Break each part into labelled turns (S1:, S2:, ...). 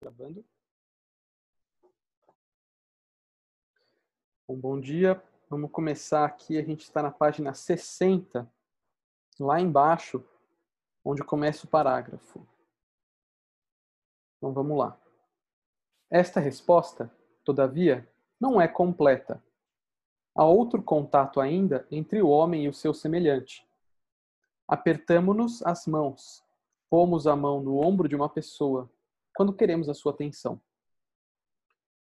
S1: Gravando. Bom, bom dia. Vamos começar aqui. A gente está na página 60, lá embaixo, onde começa o parágrafo. Então vamos lá. Esta resposta, todavia, não é completa. Há outro contato ainda entre o homem e o seu semelhante. Apertamo-nos as mãos, pomos a mão no ombro de uma pessoa, quando queremos a sua atenção.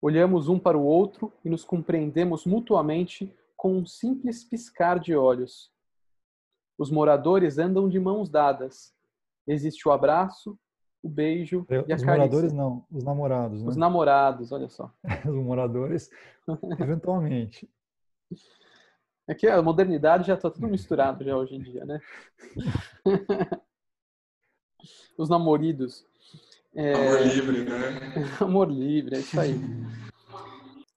S1: Olhamos um para o outro e nos compreendemos mutuamente com um simples piscar de olhos. Os moradores andam de mãos dadas. Existe o abraço, o beijo
S2: e a
S1: os carícia.
S2: Os moradores não, os namorados. Né?
S1: Os namorados, olha só.
S2: os moradores, eventualmente.
S1: É que a modernidade já está tudo misturado já hoje em dia, né? os namoridos.
S3: É... Amor livre, né?
S1: Amor livre, é isso aí.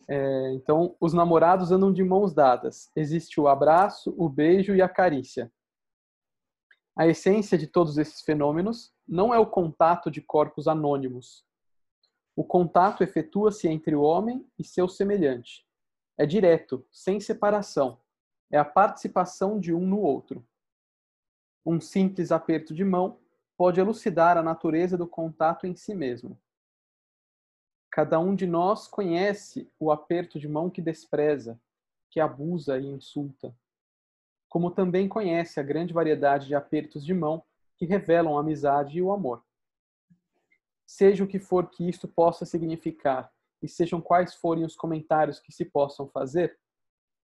S1: É, então, os namorados andam de mãos dadas. Existe o abraço, o beijo e a carícia. A essência de todos esses fenômenos não é o contato de corpos anônimos. O contato efetua-se entre o homem e seu semelhante. É direto, sem separação. É a participação de um no outro. Um simples aperto de mão pode elucidar a natureza do contato em si mesmo. Cada um de nós conhece o aperto de mão que despreza, que abusa e insulta, como também conhece a grande variedade de apertos de mão que revelam a amizade e o amor. Seja o que for que isto possa significar e sejam quais forem os comentários que se possam fazer,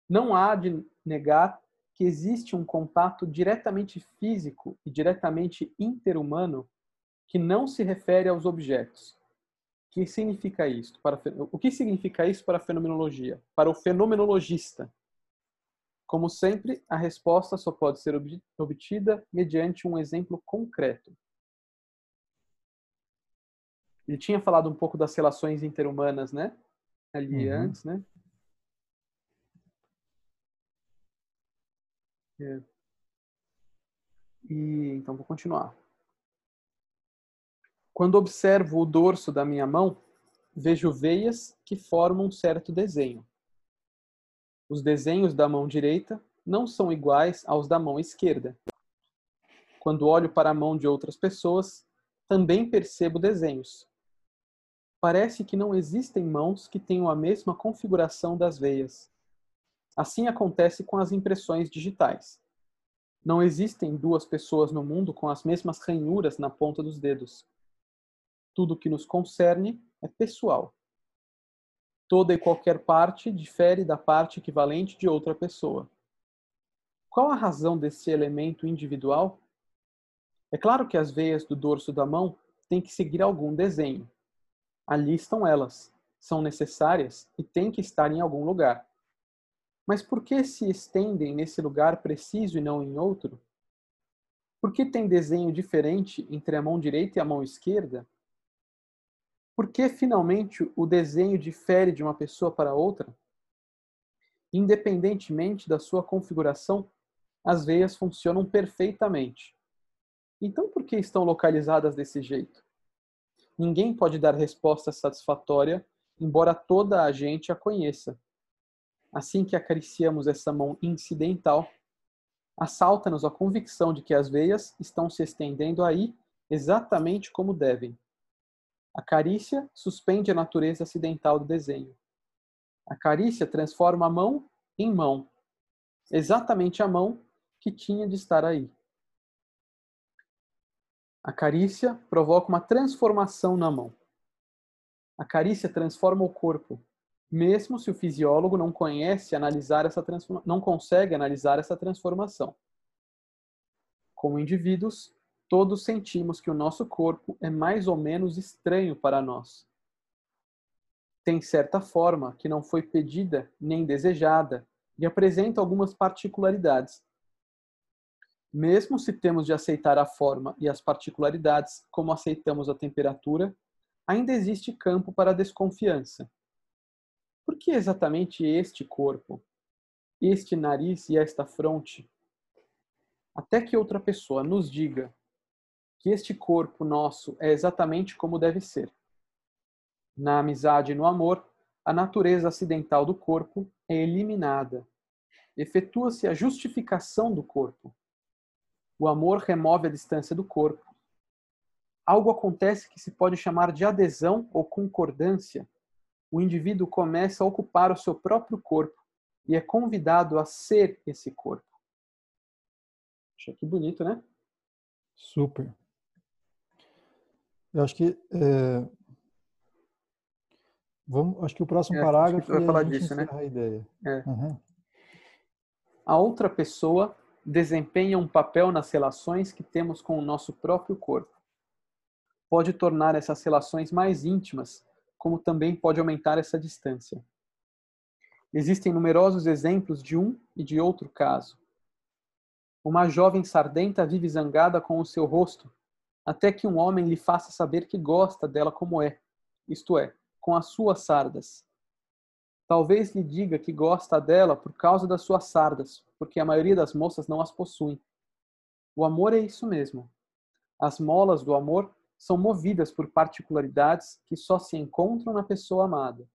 S1: não há de negar que existe um contato diretamente físico e diretamente interhumano que não se refere aos objetos. O que significa isso? Para, o que significa isso para a fenomenologia? Para o fenomenologista? Como sempre, a resposta só pode ser obtida mediante um exemplo concreto. Ele tinha falado um pouco das relações interhumanas, né? Ali uhum. antes, né? É. E então vou continuar. Quando observo o dorso da minha mão, vejo veias que formam um certo desenho. Os desenhos da mão direita não são iguais aos da mão esquerda. Quando olho para a mão de outras pessoas, também percebo desenhos. Parece que não existem mãos que tenham a mesma configuração das veias. Assim acontece com as impressões digitais. Não existem duas pessoas no mundo com as mesmas ranhuras na ponta dos dedos. Tudo que nos concerne é pessoal. Toda e qualquer parte difere da parte equivalente de outra pessoa. Qual a razão desse elemento individual? É claro que as veias do dorso da mão têm que seguir algum desenho. Ali estão elas, são necessárias e têm que estar em algum lugar. Mas por que se estendem nesse lugar preciso e não em outro? Por que tem desenho diferente entre a mão direita e a mão esquerda? Por que finalmente o desenho difere de uma pessoa para outra? Independentemente da sua configuração, as veias funcionam perfeitamente. Então por que estão localizadas desse jeito? Ninguém pode dar resposta satisfatória, embora toda a gente a conheça. Assim que acariciamos essa mão incidental, assalta-nos a convicção de que as veias estão se estendendo aí exatamente como devem. A carícia suspende a natureza acidental do desenho. A carícia transforma a mão em mão, exatamente a mão que tinha de estar aí. A carícia provoca uma transformação na mão. A carícia transforma o corpo, mesmo se o fisiólogo não conhece analisar essa não consegue analisar essa transformação. Como indivíduos, todos sentimos que o nosso corpo é mais ou menos estranho para nós. Tem certa forma que não foi pedida nem desejada e apresenta algumas particularidades. Mesmo se temos de aceitar a forma e as particularidades como aceitamos a temperatura, ainda existe campo para desconfiança por que exatamente este corpo, este nariz e esta fronte? Até que outra pessoa nos diga que este corpo nosso é exatamente como deve ser. Na amizade e no amor, a natureza acidental do corpo é eliminada. Efetua-se a justificação do corpo. O amor remove a distância do corpo. Algo acontece que se pode chamar de adesão ou concordância. O indivíduo começa a ocupar o seu próprio corpo e é convidado a ser esse corpo. Acho que bonito, né?
S2: Super. Eu acho que é... Vamos, acho que o próximo é, parágrafo
S1: vai falar disso, né?
S2: A ideia.
S1: É. Uhum. A outra pessoa desempenha um papel nas relações que temos com o nosso próprio corpo. Pode tornar essas relações mais íntimas, como também pode aumentar essa distância. Existem numerosos exemplos de um e de outro caso. Uma jovem sardenta vive zangada com o seu rosto, até que um homem lhe faça saber que gosta dela como é, isto é, com as suas sardas. Talvez lhe diga que gosta dela por causa das suas sardas, porque a maioria das moças não as possui. O amor é isso mesmo. As molas do amor são movidas por particularidades que só se encontram na pessoa amada.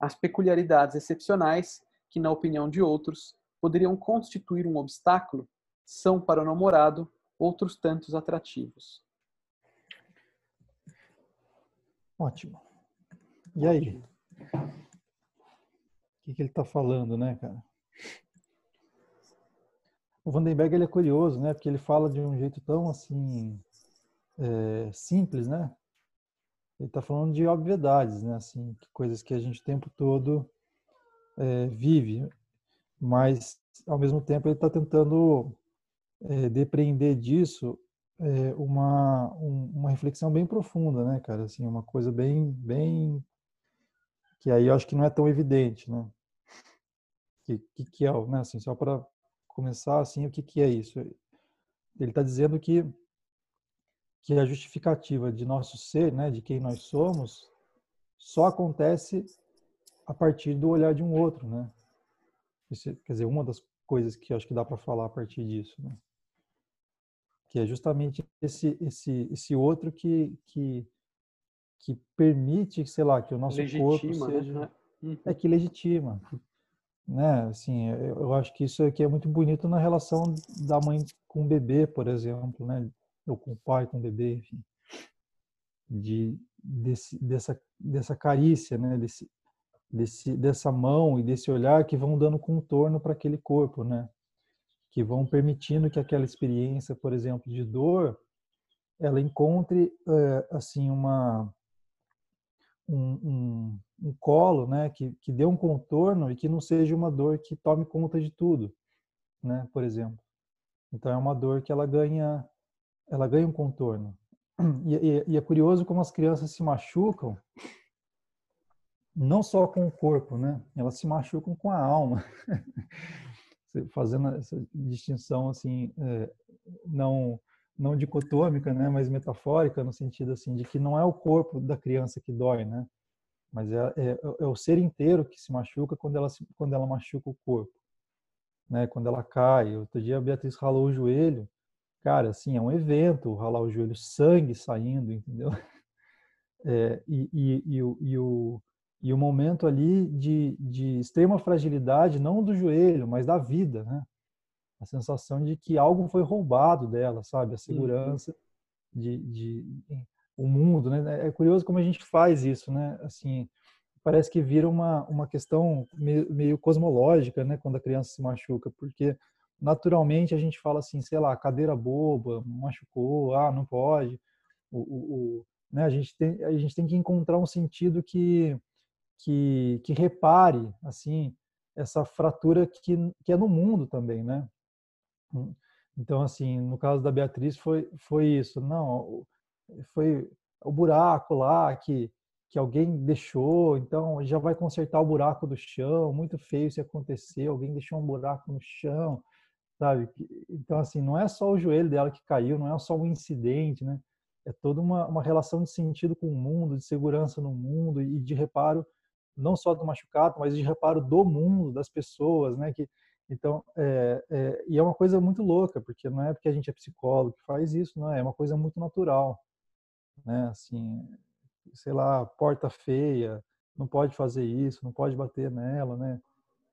S1: As peculiaridades excepcionais, que na opinião de outros poderiam constituir um obstáculo, são para o namorado outros tantos atrativos.
S2: Ótimo. E aí? O que, que ele está falando, né, cara? O Vandenberg ele é curioso, né? Porque ele fala de um jeito tão assim é, simples, né? Ele está falando de obviedades, né? Assim, coisas que a gente o tempo todo é, vive, mas ao mesmo tempo ele está tentando é, depreender disso é, uma um, uma reflexão bem profunda, né, cara? Assim, uma coisa bem bem que aí eu acho que não é tão evidente, né? Que que, que é, né? Assim, só para começar assim, o que que é isso? Ele está dizendo que que a justificativa de nosso ser, né, de quem nós somos, só acontece a partir do olhar de um outro, né? Isso, quer dizer, uma das coisas que acho que dá para falar a partir disso, né? Que é justamente esse esse esse outro que que que permite, sei lá, que o nosso legitima, corpo né? seja né? uhum. é que legitima, né? Assim, eu acho que isso aqui é muito bonito na relação da mãe com o bebê, por exemplo, né? Ou com o pai, com o bebê, enfim, de, desse, dessa, dessa carícia, né? desse, desse, dessa mão e desse olhar que vão dando contorno para aquele corpo, né? que vão permitindo que aquela experiência, por exemplo, de dor, ela encontre é, assim uma um, um, um, colo, né, que, que dê um contorno e que não seja uma dor que tome conta de tudo, né, por exemplo. Então é uma dor que ela ganha ela ganha um contorno. E, e, e, é curioso como as crianças se machucam, não só com o corpo, né? Elas se machucam com a alma. Fazendo essa distinção assim, é, não não dicotômica, né, mas metafórica no sentido assim de que não é o corpo da criança que dói, né, mas é, é, é o ser inteiro que se machuca quando ela quando ela machuca o corpo, né, quando ela cai. Outro dia a Beatriz ralou o joelho cara, assim, é um evento, ralar o joelho, sangue saindo, entendeu? É, e, e, e, o, e, o, e o momento ali de, de extrema fragilidade, não do joelho, mas da vida, né? A sensação de que algo foi roubado dela, sabe? A uhum. segurança uhum. de, de o mundo, né? É curioso como a gente faz isso, né? Assim, parece que vira uma, uma questão meio, meio cosmológica, né? Quando a criança se machuca, porque naturalmente a gente fala assim, sei lá, cadeira boba, machucou, ah, não pode. O, o, o, né, a, gente tem, a gente tem que encontrar um sentido que, que, que repare, assim, essa fratura que, que é no mundo também, né? Então, assim, no caso da Beatriz foi, foi isso. Não, foi o buraco lá que, que alguém deixou, então já vai consertar o buraco do chão, muito feio se acontecer, alguém deixou um buraco no chão, sabe? Então, assim, não é só o joelho dela que caiu, não é só um incidente, né? É toda uma, uma relação de sentido com o mundo, de segurança no mundo e de reparo, não só do machucado, mas de reparo do mundo, das pessoas, né? Que, então, é, é, e é uma coisa muito louca, porque não é porque a gente é psicólogo que faz isso, não é, é uma coisa muito natural, né? Assim, sei lá, porta feia, não pode fazer isso, não pode bater nela, né?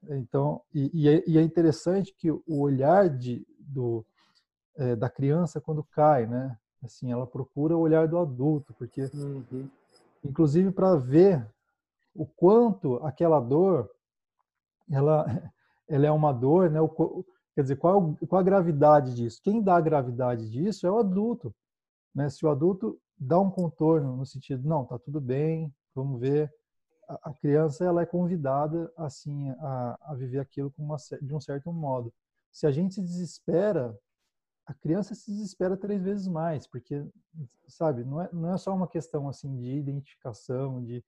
S2: Então, e, é, e é interessante que o olhar de, do, é, da criança quando cai, né? Assim, ela procura o olhar do adulto, porque, uhum. inclusive, para ver o quanto aquela dor, ela, ela é uma dor, né? O, quer dizer, qual, qual a gravidade disso? Quem dá a gravidade disso é o adulto, né? Se o adulto dá um contorno no sentido, não, tá tudo bem, vamos ver, a criança ela é convidada assim a, a viver aquilo uma, de um certo modo. Se a gente se desespera, a criança se desespera três vezes mais, porque sabe, não é, não é só uma questão assim de identificação, de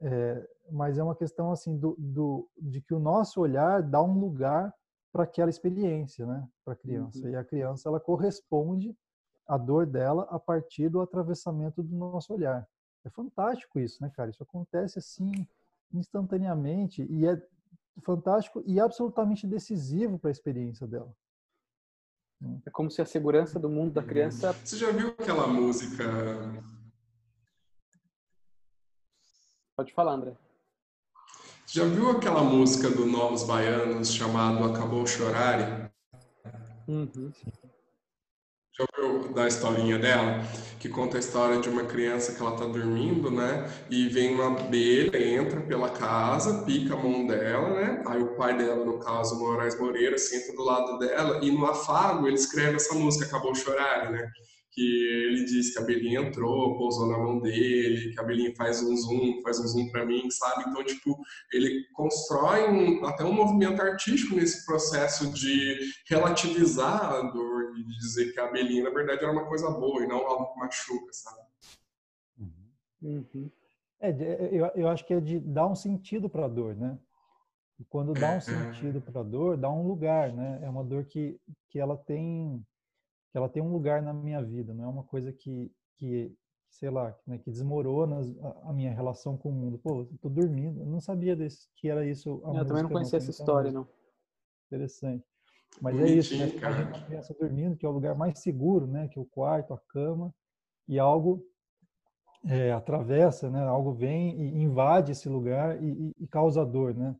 S2: é, mas é uma questão assim do, do de que o nosso olhar dá um lugar para aquela experiência, né, para a criança. Uhum. E a criança ela corresponde à dor dela a partir do atravessamento do nosso olhar. É fantástico isso, né, cara? Isso acontece assim instantaneamente e é fantástico e absolutamente decisivo para a experiência dela.
S1: É como se a segurança do mundo da criança.
S3: Você já viu aquela música?
S1: Pode falar, André.
S3: Você já viu aquela música do Novos Baianos chamado Acabou Chorar?
S1: Uhum.
S3: Já ouviu da historinha dela? Que conta a história de uma criança que ela tá dormindo, né? E vem uma abelha, entra pela casa, pica a mão dela, né? Aí o pai dela, no caso, Moraes Moreira, senta do lado dela e no afago ele escreve essa música, Acabou Chorar, né? Que ele diz que a Belinha entrou, pousou na mão dele, que a Belinha faz um zoom, faz um zoom para mim, sabe? Então, tipo, ele constrói um, até um movimento artístico nesse processo de relativizar a dor e de dizer que a Belinha, na verdade, era uma coisa boa e não algo que machuca, sabe?
S1: Uhum.
S2: É, eu, eu acho que é de dar um sentido para a dor, né? E quando dá um é. sentido para a dor, dá um lugar, né? É uma dor que, que ela tem que ela tem um lugar na minha vida, não é uma coisa que, que sei lá, né, que desmorona a minha relação com o mundo. Pô, eu tô dormindo, eu não sabia desse, que era isso.
S1: eu também não conhecia essa história, não.
S2: Interessante. Mas é isso, né? A gente pensa dormindo, que é o lugar mais seguro, né? Que é o quarto, a cama, e algo é, atravessa, né? Algo vem e invade esse lugar e, e, e, causa dor, né?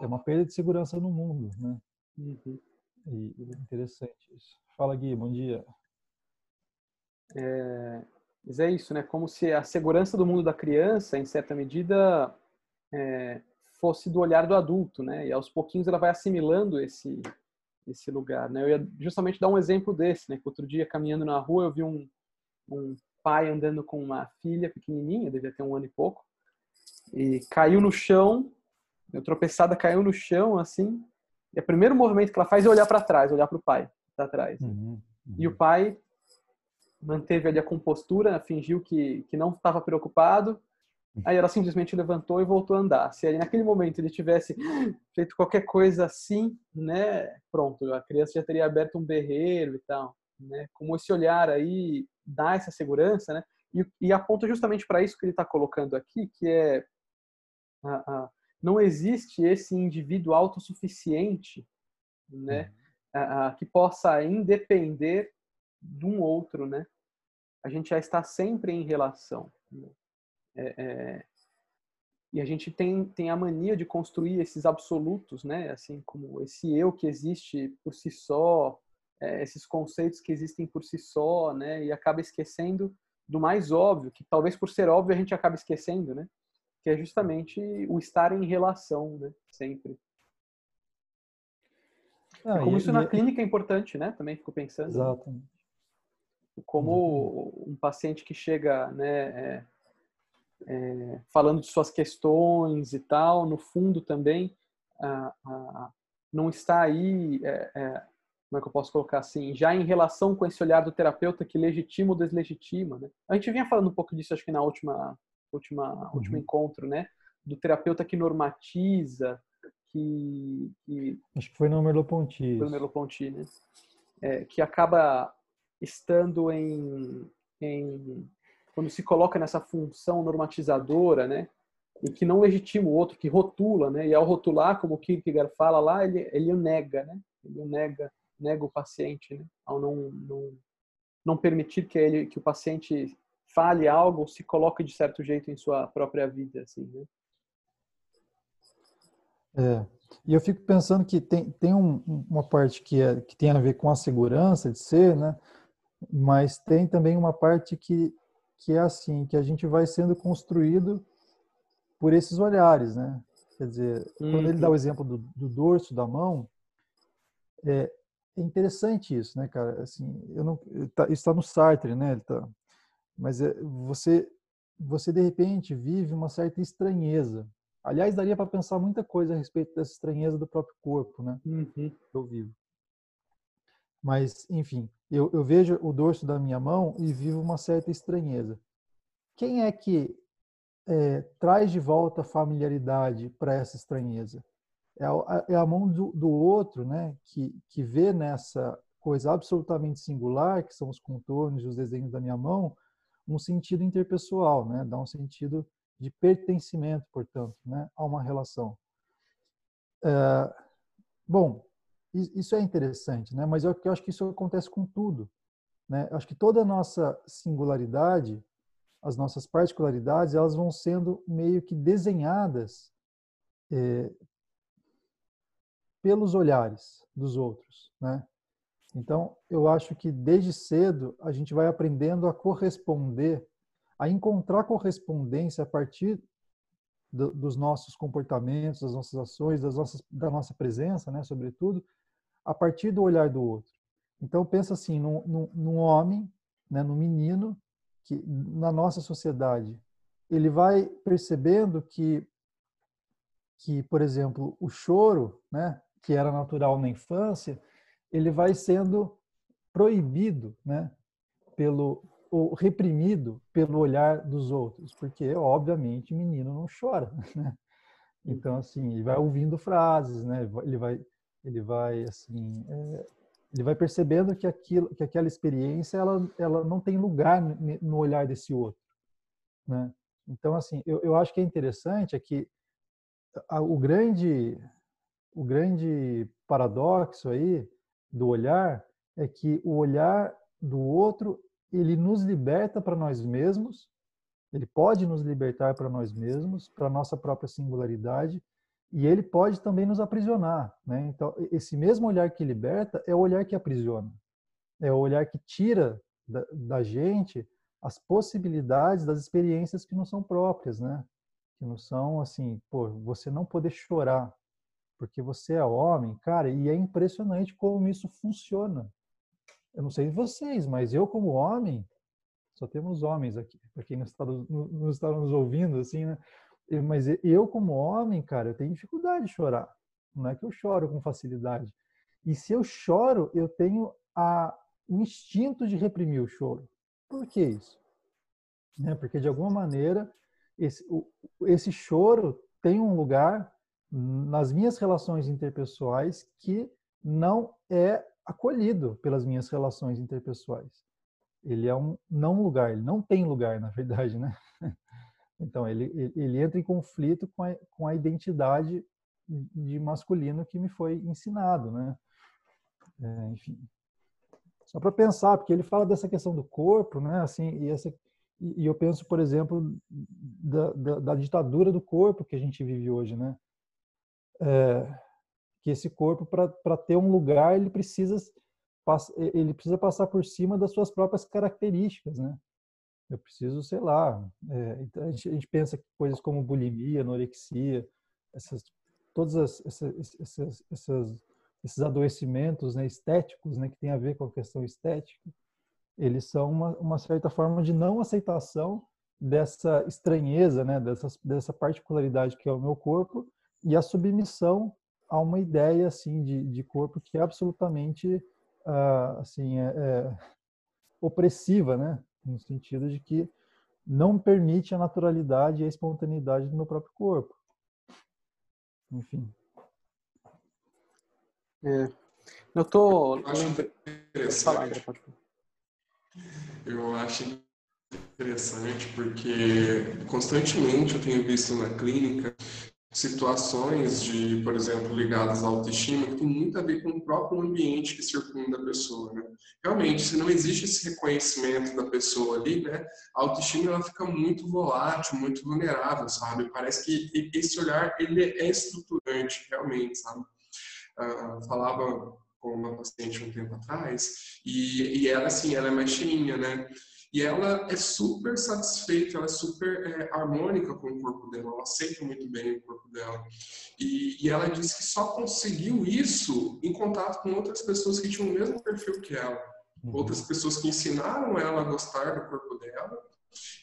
S2: É uma perda de segurança no mundo, né?
S1: Uhum.
S2: E, interessante isso. Fala, Gui, bom dia.
S1: É, mas é isso, né? Como se a segurança do mundo da criança, em certa medida, é, fosse do olhar do adulto, né? E aos pouquinhos ela vai assimilando esse esse lugar, né? Eu ia justamente dar um exemplo desse, né? Que outro dia caminhando na rua eu vi um, um pai andando com uma filha pequenininha, devia ter um ano e pouco, e caiu no chão, eu tropeçada caiu no chão assim, e o primeiro movimento que ela faz é olhar para trás, olhar para o pai tá atrás. Uhum, uhum. E o pai manteve ali a compostura, fingiu que, que não estava preocupado. Aí ela simplesmente levantou e voltou a andar. Se aí naquele momento ele tivesse feito qualquer coisa assim, né, pronto, a criança já teria aberto um berreiro e tal, né? Como esse olhar aí dá essa segurança, né? E, e aponta justamente para isso que ele está colocando aqui, que é a, a, não existe esse indivíduo autossuficiente, né? Uhum uh, que possa independer de um outro, né? A gente já está sempre em relação. Né? É, é, e a gente tem, tem a mania de construir esses absolutos, né? Assim como esse eu que existe por si só, é, esses conceitos que existem por si só, né? E acaba esquecendo do mais óbvio, que talvez por ser óbvio a gente acaba esquecendo, né? Que é justamente o estar em relação, né? Sempre. Ah, como e, isso e, na clínica é importante, né? Também fico pensando.
S2: Exatamente.
S1: Como um paciente que chega, né, é, é, falando de suas questões e tal, no fundo também ah, ah, não está aí, é, é, como é que eu posso colocar assim, já em relação com esse olhar do terapeuta que legitima ou deslegitima, né? A gente vinha falando um pouco disso, acho que na última, última, uhum. último encontro, né? Do terapeuta que normatiza, que, que
S2: acho que foi no Merleau-Ponty.
S1: Foi no Merleau-Ponty, né? É, que acaba estando em, em quando se coloca nessa função normatizadora, né? E que não legitima o outro, que rotula, né? E ao rotular, como o Kierkegaard fala lá, ele, ele o nega, né? Ele o nega, nega o paciente, né? Ao não, não, não permitir que, ele, que o paciente fale algo, se coloque de certo jeito em sua própria vida, assim, né?
S2: É. E eu fico pensando que tem, tem um, uma parte que, é, que tem a ver com a segurança de ser, né? Mas tem também uma parte que, que é assim, que a gente vai sendo construído por esses olhares, né? Quer dizer, uhum. quando ele dá o uhum. exemplo do, do dorso da mão, é, é, interessante isso, né, cara? Assim, eu não, tá, isso está no Sartre, né? Ele tá, mas é, você, você de repente vive uma certa estranheza. Aliás, daria para pensar muita coisa a respeito dessa estranheza do próprio corpo, né? Uhum. Eu vivo. Mas, enfim, eu, eu vejo o dorso da minha mão e vivo uma certa estranheza. Quem é que é, traz de volta familiaridade para essa estranheza. É a, é a mão do, do, outro, né, que, que vê nessa coisa absolutamente singular, que são os contornos e os desenhos da minha mão, um sentido interpessoal, né, dá um sentido de pertencimento, portanto, né, a uma relação. É, bom, isso é interessante, né, mas eu, eu acho que isso acontece com tudo. Né? Eu acho que toda a nossa singularidade as nossas particularidades, elas vão sendo meio que desenhadas é, pelos olhares dos outros, né? Então, eu acho que desde cedo a gente vai aprendendo a corresponder, a encontrar correspondência a partir do, dos nossos comportamentos, das nossas ações, das nossas, da nossa presença, né, sobretudo, a partir do olhar do outro. Então, pensa assim, num, num, num homem, né, num menino que na nossa sociedade ele vai percebendo que que por exemplo o choro né que era natural na infância ele vai sendo proibido né pelo ou reprimido pelo olhar dos outros porque obviamente menino não chora né? então assim ele vai ouvindo frases né ele vai ele vai assim é, ele vai percebendo que aquilo, que aquela experiência, ela, ela não tem lugar no olhar desse outro, né? Então, assim, eu, eu acho que é interessante é que a, o grande, o grande paradoxo aí do olhar é que o olhar do outro ele nos liberta para nós mesmos, ele pode nos libertar para nós mesmos, para nossa própria singularidade, e ele pode também nos aprisionar. Né? Então, esse mesmo olhar que liberta é o olhar que aprisiona. É o olhar que tira da, da gente as possibilidades das experiências que não são próprias, né? Que não são assim, pô, você não poder chorar porque você é homem, cara, e é impressionante como isso funciona. Eu não sei vocês, mas eu como homem, só temos homens aqui, para quem não está, nos ouvindo, assim, né? mas eu, como homem, cara, eu tenho dificuldade de chorar. Não é que eu choro com facilidade. E se eu choro, eu tenho a, o instinto de reprimir o choro. Por que isso? Né? Porque, de alguma maneira, esse, o, esse choro tem um lugar nas minhas relações interpessoais que não é acolhido pelas minhas relações interpessoais. Ele é um não lugar, ele não tem lugar, na verdade, né? Então, ele, ele entra em conflito com a, com a identidade de masculino que me foi ensinado, né? É, enfim, só para pensar, porque ele fala dessa questão do corpo, né? Assim, e, essa, e eu penso, por exemplo, da, da, da, ditadura do corpo que a gente vive hoje, né? É, que esse corpo, para ter um lugar, ele precisa, ele precisa passar por cima das suas próprias características, né? eu preciso, sei lá, é, então a, gente, a, gente, pensa que coisas como bulimia, anorexia, essas, todos as, essas, essas, essas, esses adoecimentos né, estéticos, né, que tem a ver com a questão estética, eles são uma, uma certa forma de não aceitação dessa estranheza, né, dessa, dessa particularidade que é o meu corpo e a submissão a uma ideia assim de, de corpo que é absolutamente uh, assim é, é, opressiva, né? no sentido de que não permite a naturalidade e a espontaneidade do meu próprio corpo. Enfim.
S1: É. Eu tô.
S3: Eu acho interessante. Eu acho interessante porque constantemente eu tenho visto na clínica situações de, por exemplo, ligadas à autoestima, que tem muito a ver com o próprio ambiente que circunda a pessoa, né? Realmente, se não existe esse reconhecimento da pessoa ali, né, a autoestima ela fica muito volátil, muito vulnerável, sabe? Parece que esse olhar ele é estruturante, realmente, sabe? Uh, falava com uma paciente um tempo atrás e, e ela assim, ela é mais cheinha, né? E ela é super satisfeita, ela é super é, harmônica com o corpo dela, ela aceita muito bem o corpo dela. E, e, ela disse que só conseguiu isso em contato com outras pessoas que tinham o mesmo perfil que ela. Uhum. Outras pessoas que ensinaram ela a gostar do corpo dela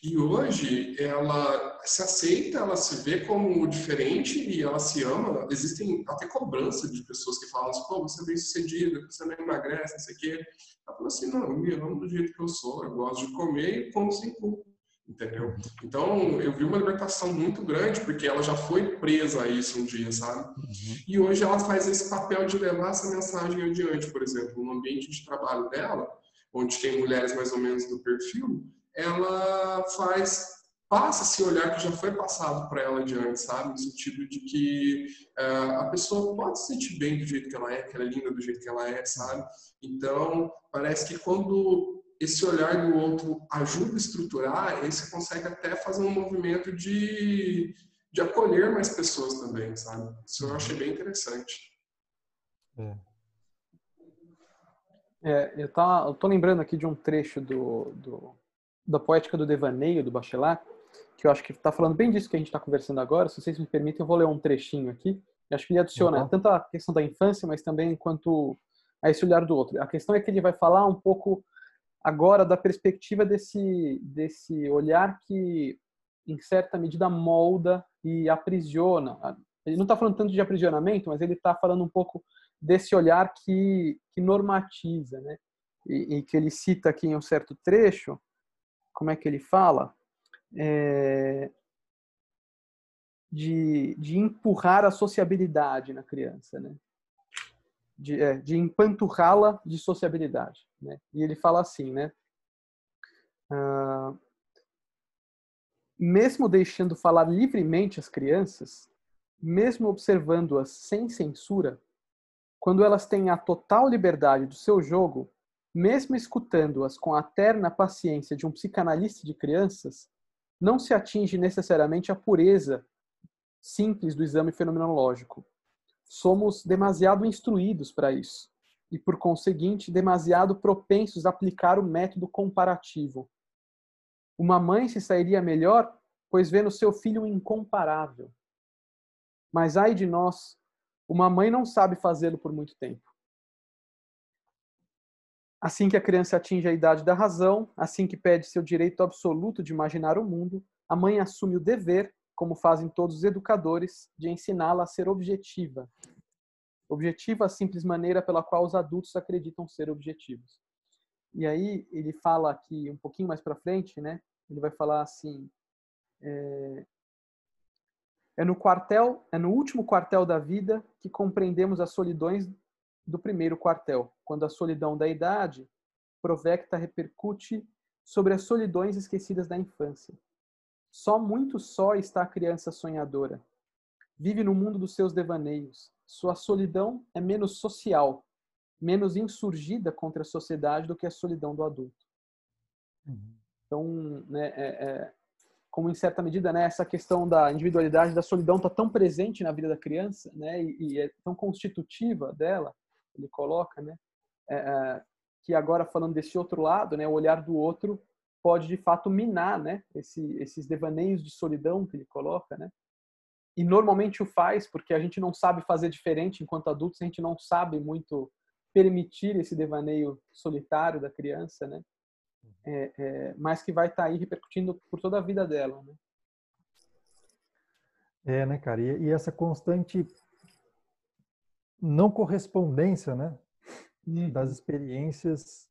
S3: e hoje ela se aceita, ela se vê como diferente e ela se ama. Existem até cobranças de pessoas que falam assim, pô, você é bem sucedida, você não emagrece, não sei o quê. Ela fala assim, não, eu me amo do jeito que eu sou, eu gosto de comer e como sem culpa. Entendeu? Então, eu vi uma libertação muito grande, porque ela já foi presa a isso um dia, sabe? Uhum. E hoje ela faz esse papel de levar essa mensagem adiante, por exemplo, no ambiente de trabalho dela, onde tem mulheres mais ou menos do perfil, ela faz passa esse olhar que já foi passado para ela de antes, sabe? No sentido de que uh, a pessoa pode se sentir bem do jeito que ela é, que ela é linda do jeito que ela é, sabe? Então, parece que quando esse olhar do outro ajuda a estruturar, aí você consegue até fazer um movimento de, de acolher mais pessoas também, sabe? Isso eu achei bem interessante.
S1: É. É, eu, tá, eu tô lembrando aqui de um trecho do, do da poética do devaneio do Bachelard, que eu acho que está falando bem disso que a gente está conversando agora. Se vocês me permitem, eu vou ler um trechinho aqui. Eu acho que ele adiciona uhum. tanto a questão da infância, mas também quanto a esse olhar do outro. A questão é que ele vai falar um pouco agora da perspectiva desse desse olhar que em certa medida molda e aprisiona. Ele não está falando tanto de aprisionamento, mas ele está falando um pouco desse olhar que, que normatiza, né? E, e, que ele cita aqui em um certo trecho, como é que ele fala? É, de, de empurrar a sociabilidade na criança, né? De, é, de empanturrá-la de sociabilidade, né? E ele fala assim, né? Ah, mesmo deixando falar livremente as crianças, mesmo observando-as sem censura, quando elas têm a total liberdade do seu jogo, mesmo escutando-as com a terna paciência de um psicanalista de crianças, não se atinge necessariamente a pureza simples do exame fenomenológico. Somos demasiado instruídos para isso e, por conseguinte, demasiado propensos a aplicar o método comparativo. Uma mãe se sairia melhor, pois vê no seu filho um incomparável. Mas ai de nós, uma mãe não sabe fazê-lo por muito tempo. Assim que a criança atinge a idade da razão, assim que pede seu direito absoluto de imaginar o mundo, a mãe assume o dever, como fazem todos os educadores, de ensiná-la a ser objetiva. Objetiva a simples maneira pela qual os adultos acreditam ser objetivos. E aí ele fala aqui um pouquinho mais para frente, né? Ele vai falar assim: é, é no quartel, é no último quartel da vida que compreendemos as solidões do primeiro quartel, quando a solidão da idade provecta repercute sobre as solidões esquecidas da infância. Só muito só está a criança sonhadora. Vive no mundo dos seus devaneios. Sua solidão é menos social, menos insurgida contra a sociedade do que a solidão do adulto. Uhum. Então, né, é, é, como em certa medida, né, essa questão da individualidade, da solidão está tão presente na vida da criança, né, e, e é tão constitutiva dela, ele coloca, né? É, é, que agora falando desse outro lado, né, o olhar do outro pode de fato minar, né, esse, esses devaneios de solidão que ele coloca, né? E normalmente o faz porque a gente não sabe fazer diferente enquanto adultos, a gente não sabe muito permitir esse devaneio solitário da criança, né? É, é, mas que vai estar tá aí repercutindo por toda a vida dela, né?
S2: É, né, cara? E, e essa constante não correspondência, né, uhum. das experiências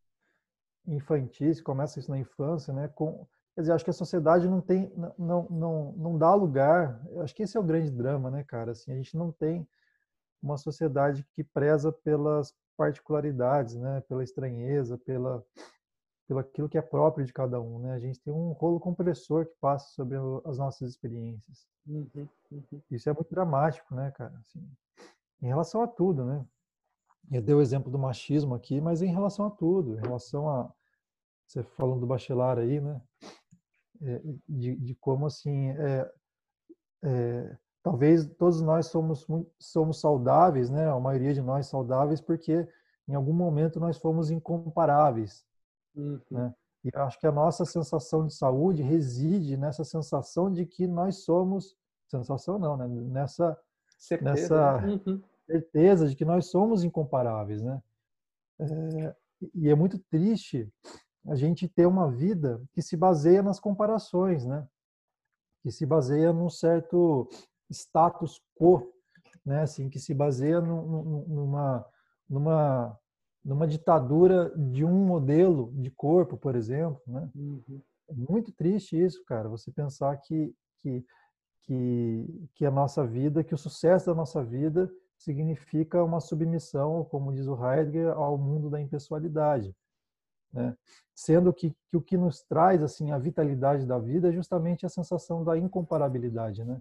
S2: infantis, começa isso na infância, né, com Quer dizer, acho que a sociedade não tem, não, não, não dá lugar. Eu acho que esse é o grande drama, né, cara? Assim, a gente não tem uma sociedade que preza pelas particularidades, né? Pela estranheza, pela pelo aquilo que é próprio de cada um, né? A gente tem um rolo compressor que passa sobre as nossas experiências. Uhum, uhum. Isso é muito dramático, né, cara? Assim, em relação a tudo, né? Eu dei o exemplo do machismo aqui, mas em relação a tudo, em relação a você falando do bachelar aí, né? É, de, de, como assim, é, é, talvez todos nós somos somos saudáveis, né? A maioria de nós saudáveis porque em algum momento nós fomos incomparáveis, uhum. né? E acho que a nossa sensação de saúde reside nessa sensação de que nós somos sensação não, né? Nessa certeza, nessa né? uhum. certeza de que nós somos incomparáveis, né? É, e é muito triste a gente ter uma vida que se baseia nas comparações, né? Que se baseia num certo status quo, né? Assim, que se baseia numa numa numa ditadura de um modelo de corpo, por exemplo, né? Uhum. É muito triste isso, cara. Você pensar que que que que a nossa vida, que o sucesso da nossa vida significa uma submissão, como diz o Heidegger, ao mundo da impessoalidade. Né? Sendo que, que, o que nos traz assim a vitalidade da vida é justamente a sensação da incomparabilidade. Né?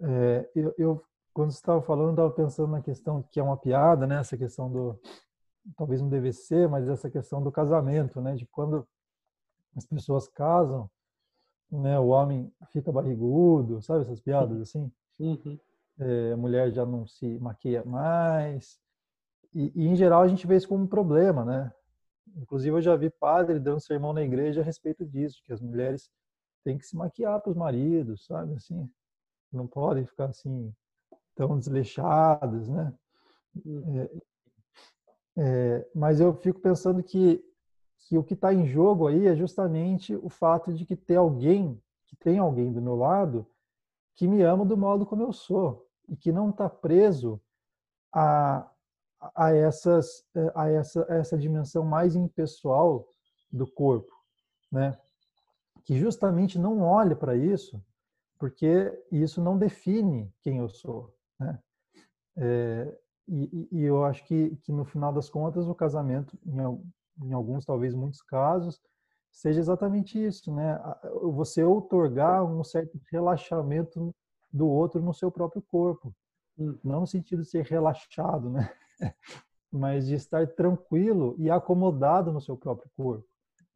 S2: É, eu, eu, quando estava falando, estava pensando na questão que é uma piada, né? essa questão do, talvez não deve ser, mas essa questão do casamento, né? de quando as pessoas casam, né? o homem fica barrigudo, sabe essas piadas assim? Uhum. É, a mulher já não se maquia mais, e, e, em geral a gente vê isso como um problema, né? Inclusive, eu já vi padre dando sermão na igreja a respeito disso, que as mulheres têm que se maquiar para os maridos, sabe? Assim, não podem ficar assim tão desleixadas, né? Uhum. É, é, mas eu fico pensando que, que o que está em jogo aí é justamente o fato de que ter alguém, que tem alguém do meu lado, que me ama do modo como eu sou e que não está preso a, a, essas, a, essa, a essa dimensão mais impessoal do corpo, né? que justamente não olha para isso, porque isso não define quem eu sou. Né? É, e, e, eu acho que, que, no final das contas, o casamento, em, alguns, talvez muitos casos, seja exatamente isso, né? Você outorgar um certo relaxamento do outro no seu próprio corpo. Hum. Não no sentido de ser relaxado, né? mas de estar tranquilo e acomodado no seu próprio corpo.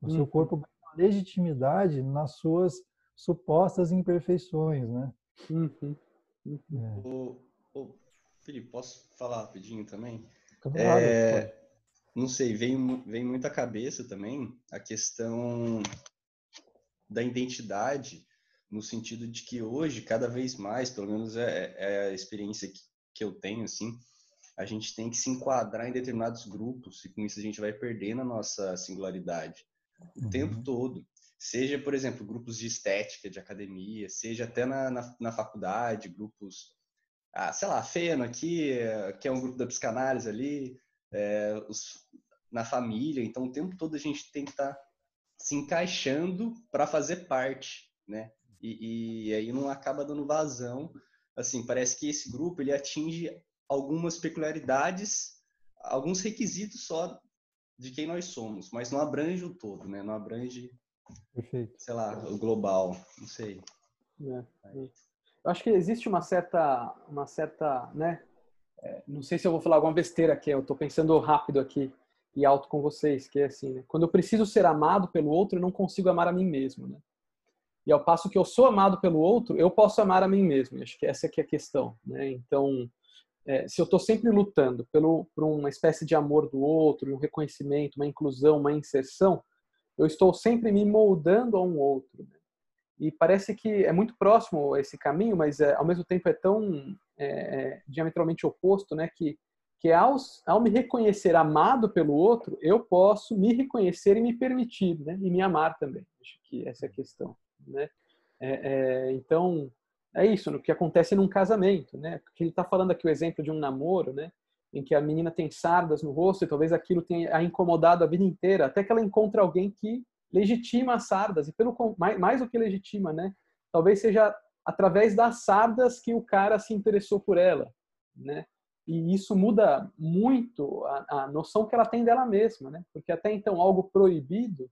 S2: O seu uhum. corpo ganha legitimidade nas suas supostas imperfeições, né? Uhum.
S4: Uhum. É. O, o, Felipe, posso falar rapidinho também? Claro, é, não sei, vem, vem muito à cabeça também a questão da identidade, no sentido de que hoje, cada vez mais, pelo menos é, é a experiência que, que eu tenho, assim, a gente tem que se enquadrar em determinados grupos e com isso a gente vai perdendo a nossa singularidade o uhum. tempo todo. Seja, por exemplo, grupos de estética, de academia, seja até na, na, na faculdade, grupos, ah, sei lá, Feno aqui, que é um grupo da psicanálise ali, é, os, na família. Então, o tempo todo a gente tem que estar tá se encaixando para fazer parte, né? E, e aí não acaba dando vazão. Assim, parece que esse grupo ele atinge algumas peculiaridades, alguns requisitos só de quem nós somos, mas não abrange o todo, né? Não abrange, Perfeito. sei lá, o global, não sei. É,
S1: é. Eu acho que existe uma certa, uma certa, né? É, não sei se eu vou falar alguma besteira aqui, eu estou pensando rápido aqui e alto com vocês, que é assim, né? Quando eu preciso ser amado pelo outro, eu não consigo amar a mim mesmo, né? E ao passo que eu sou amado pelo outro, eu posso amar a mim mesmo. Acho que essa aqui é a questão, né? Então, é, se eu estou sempre lutando pelo, por uma espécie de amor do outro, um reconhecimento, uma inclusão, uma inserção, eu estou sempre me moldando a um outro. Né? E parece que é muito próximo esse caminho, mas é, ao mesmo tempo é tão é, é, diametralmente oposto, né? Que, que ao, ao me reconhecer amado pelo outro, eu posso me reconhecer e me permitir, né? E me amar também. Acho que essa é a questão, né? É, é, então, é isso, no que acontece num casamento, né? Porque ele está falando aqui o exemplo de um namoro, né? Em que a menina tem sardas no rosto e talvez aquilo tenha a incomodado a vida inteira, até que ela encontre alguém que legitima as sardas e pelo mais, mais do que legitima, né? Talvez seja através das sardas que o cara se interessou por ela, né? E isso muda muito a, a noção que ela tem dela mesma, né? Porque até então algo proibido,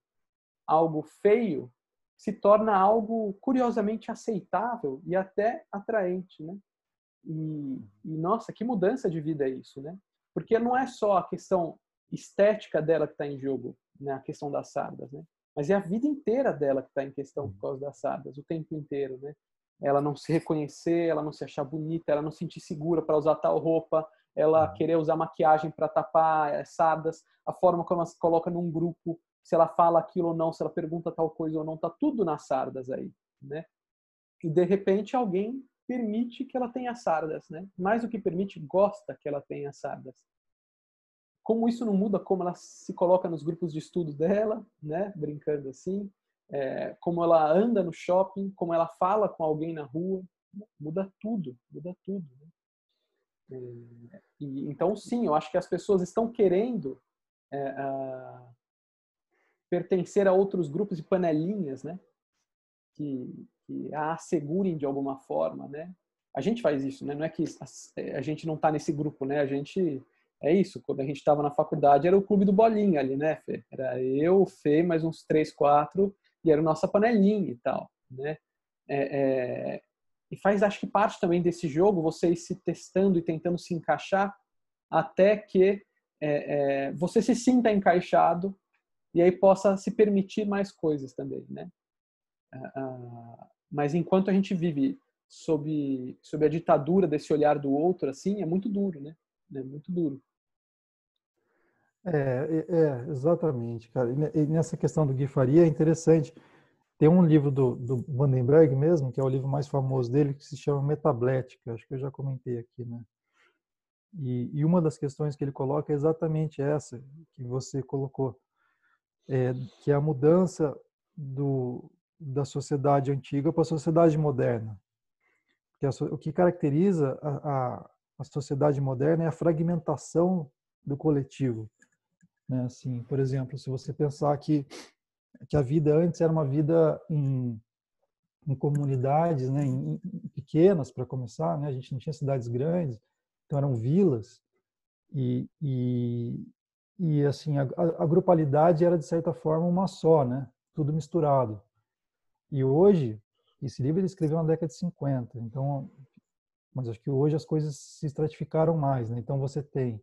S1: algo feio, se torna algo curiosamente aceitável e até atraente, né? E, e, nossa, que mudança de vida é isso, né? Porque não é só a questão estética dela que está em jogo, né? A questão das sardas, né? Mas é a vida inteira dela que está em questão por causa das sardas, o tempo inteiro, né? Ela não se reconhecer, ela não se achar bonita, ela não se sentir segura para usar tal roupa, ela uhum. querer usar maquiagem para tapar é, sardas, a forma como ela se coloca num grupo, se ela fala aquilo ou não, se ela pergunta tal coisa ou não, tá tudo nas sardas aí, né? E de repente alguém permite que ela tenha sardas, né? Mais do que permite, gosta que ela tenha sardas. Como isso não muda como ela se coloca nos grupos de estudo dela, né? Brincando assim, é, como ela anda no shopping, como ela fala com alguém na rua, muda tudo, muda tudo. Né? É, e, então, sim, eu acho que as pessoas estão querendo é, a, pertencer a outros grupos de panelinhas, né? Que, que a assegurem de alguma forma, né? A gente faz isso, né? Não é que a, a gente não está nesse grupo, né? A gente é isso. Quando a gente estava na faculdade era o clube do bolinha ali, né, Fê? Era eu, o Fê, mais uns três, quatro e era nossa panelinha e tal, né? É, é, e faz, acho que parte também desse jogo, você ir se testando e tentando se encaixar até que é, é, você se sinta encaixado e aí possa se permitir mais coisas também, né? Ah, ah, mas enquanto a gente vive sob, sob a ditadura desse olhar do outro, assim, é muito duro, né? É muito duro.
S2: É, é, é, exatamente, cara. E nessa questão do Gui Faria é interessante. Tem um livro do, do Vandenberg mesmo, que é o livro mais famoso dele, que se chama Metablética. Acho que eu já comentei aqui, né? E, e uma das questões que ele coloca é exatamente essa que você colocou, é, que é a mudança do, da sociedade antiga para a sociedade moderna. Que a, o que caracteriza a, a, a sociedade moderna é a fragmentação do coletivo. Né? Assim, por exemplo, se você pensar que, que a vida antes era uma vida em, em comunidades né? Em, em pequenas, para começar, né? a gente não tinha cidades grandes, então eram vilas, e, e, e assim, a, a grupalidade era de certa forma uma só, né? tudo misturado. E hoje, esse livro ele escreveu na década de 50, então, mas acho que hoje as coisas se estratificaram mais. Né? Então você tem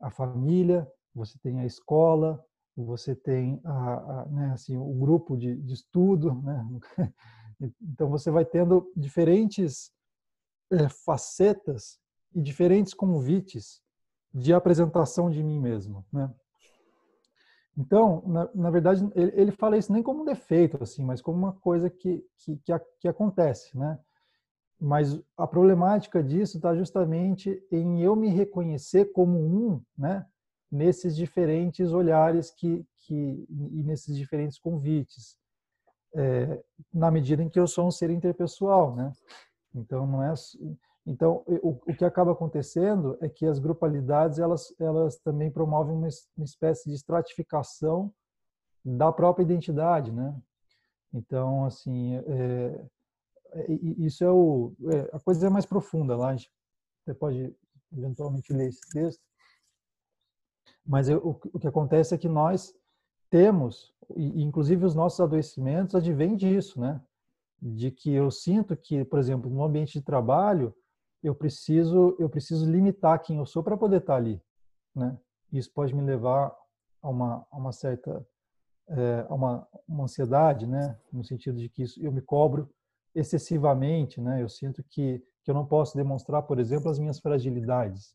S2: a família, você tem a escola, você tem a, a né, assim, o grupo de, de estudo, né? então você vai tendo diferentes é, facetas e diferentes convites de apresentação de mim mesmo, né? Então, na, na verdade, ele, ele, fala isso nem como um defeito, assim, mas como uma coisa que, que, que, que acontece, né? Mas a problemática disso está justamente em eu me reconhecer como um, né? Nesses diferentes olhares que, que e nesses diferentes convites, é, na medida em que eu sou um ser interpessoal, né? Então não é então o, o que acaba acontecendo é que as grupalidades elas elas também promovem uma, uma espécie de estratificação da própria identidade, né? Então assim é, é, isso é o é, a coisa é mais profunda lá. Você pode eventualmente ler esse texto mas eu, o, o, que acontece é que nós temos, e inclusive os nossos adoecimentos advêm disso, né? De que eu sinto que, por exemplo, no ambiente de trabalho, eu preciso eu preciso limitar quem eu sou para poder estar ali, né? Isso pode me levar a uma a uma certa é, a uma, uma ansiedade, né? No sentido de que isso, eu me cobro excessivamente, né? Eu sinto que que eu não posso demonstrar, por exemplo, as minhas fragilidades.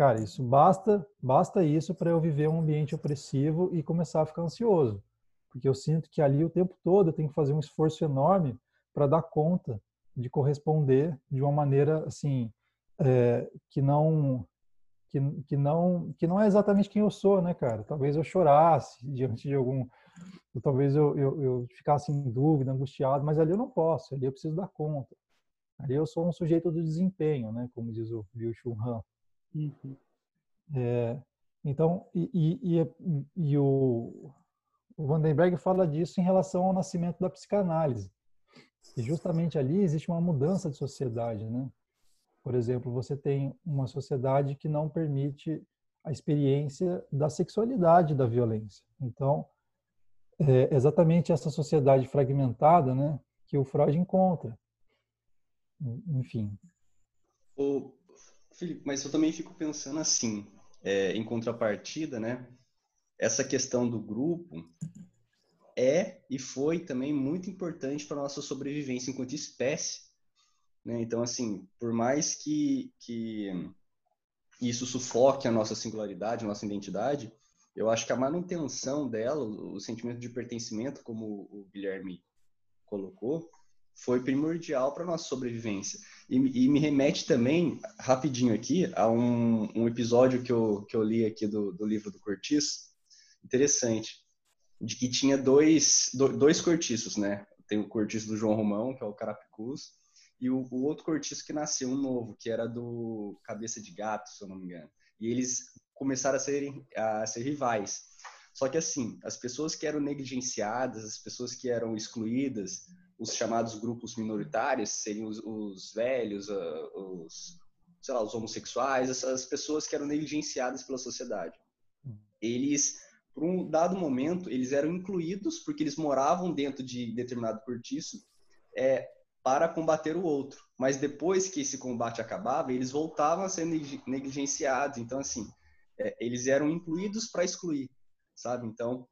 S2: Cara, isso basta, basta isso para eu viver um ambiente opressivo e começar a ficar ansioso, porque eu sinto que ali o tempo todo eu tenho que fazer um esforço enorme para dar conta de corresponder de uma maneira assim é, que não que, que não que não é exatamente quem eu sou, né, cara? Talvez eu chorasse diante de algum, talvez eu, eu, eu ficasse em dúvida, angustiado, mas ali eu não posso, ali eu preciso dar conta. Ali eu sou um sujeito do desempenho, né, como diz o Bill Chun Han. Uhum. É, então, e, e, e, o, o Vandenberg fala disso em relação ao nascimento da psicanálise. E justamente ali existe uma mudança de sociedade, né? Por exemplo, você tem uma sociedade que não permite a experiência da sexualidade da violência. Então, é exatamente essa sociedade fragmentada, né, que o Freud encontra. Enfim.
S4: O Felipe, mas eu também fico pensando assim, é, em contrapartida, né? Essa questão do grupo é e foi também muito importante para nossa sobrevivência enquanto espécie. Né? Então, assim, por mais que, que isso sufoque a nossa singularidade, a nossa identidade, eu acho que a manutenção dela, o, o sentimento de pertencimento, como o Guilherme colocou, foi primordial para nossa sobrevivência. E, e, me remete também, rapidinho aqui, a um, um, episódio que eu, que eu li aqui do, do livro do Cortiço, interessante, de que tinha dois, dois cortiços, né? Tem o cortiço do João Romão, que é o Carapicus, e o, o, outro cortiço que nasceu, um novo, que era do Cabeça de Gato, se eu não me engano. E eles começaram a ser, a ser rivais. Só que assim, as pessoas que eram negligenciadas, as pessoas que eram excluídas, os chamados grupos minoritários, seriam os, os velhos, uh, os, sei lá, os homossexuais, essas pessoas que eram negligenciadas pela sociedade. Eles, por um dado momento, eles eram incluídos porque eles moravam dentro de determinado cortiço é, para combater o outro. Mas depois que esse combate acabava, eles voltavam a ser negligenciados. Então, assim, é, eles eram incluídos para excluir, sabe? Então,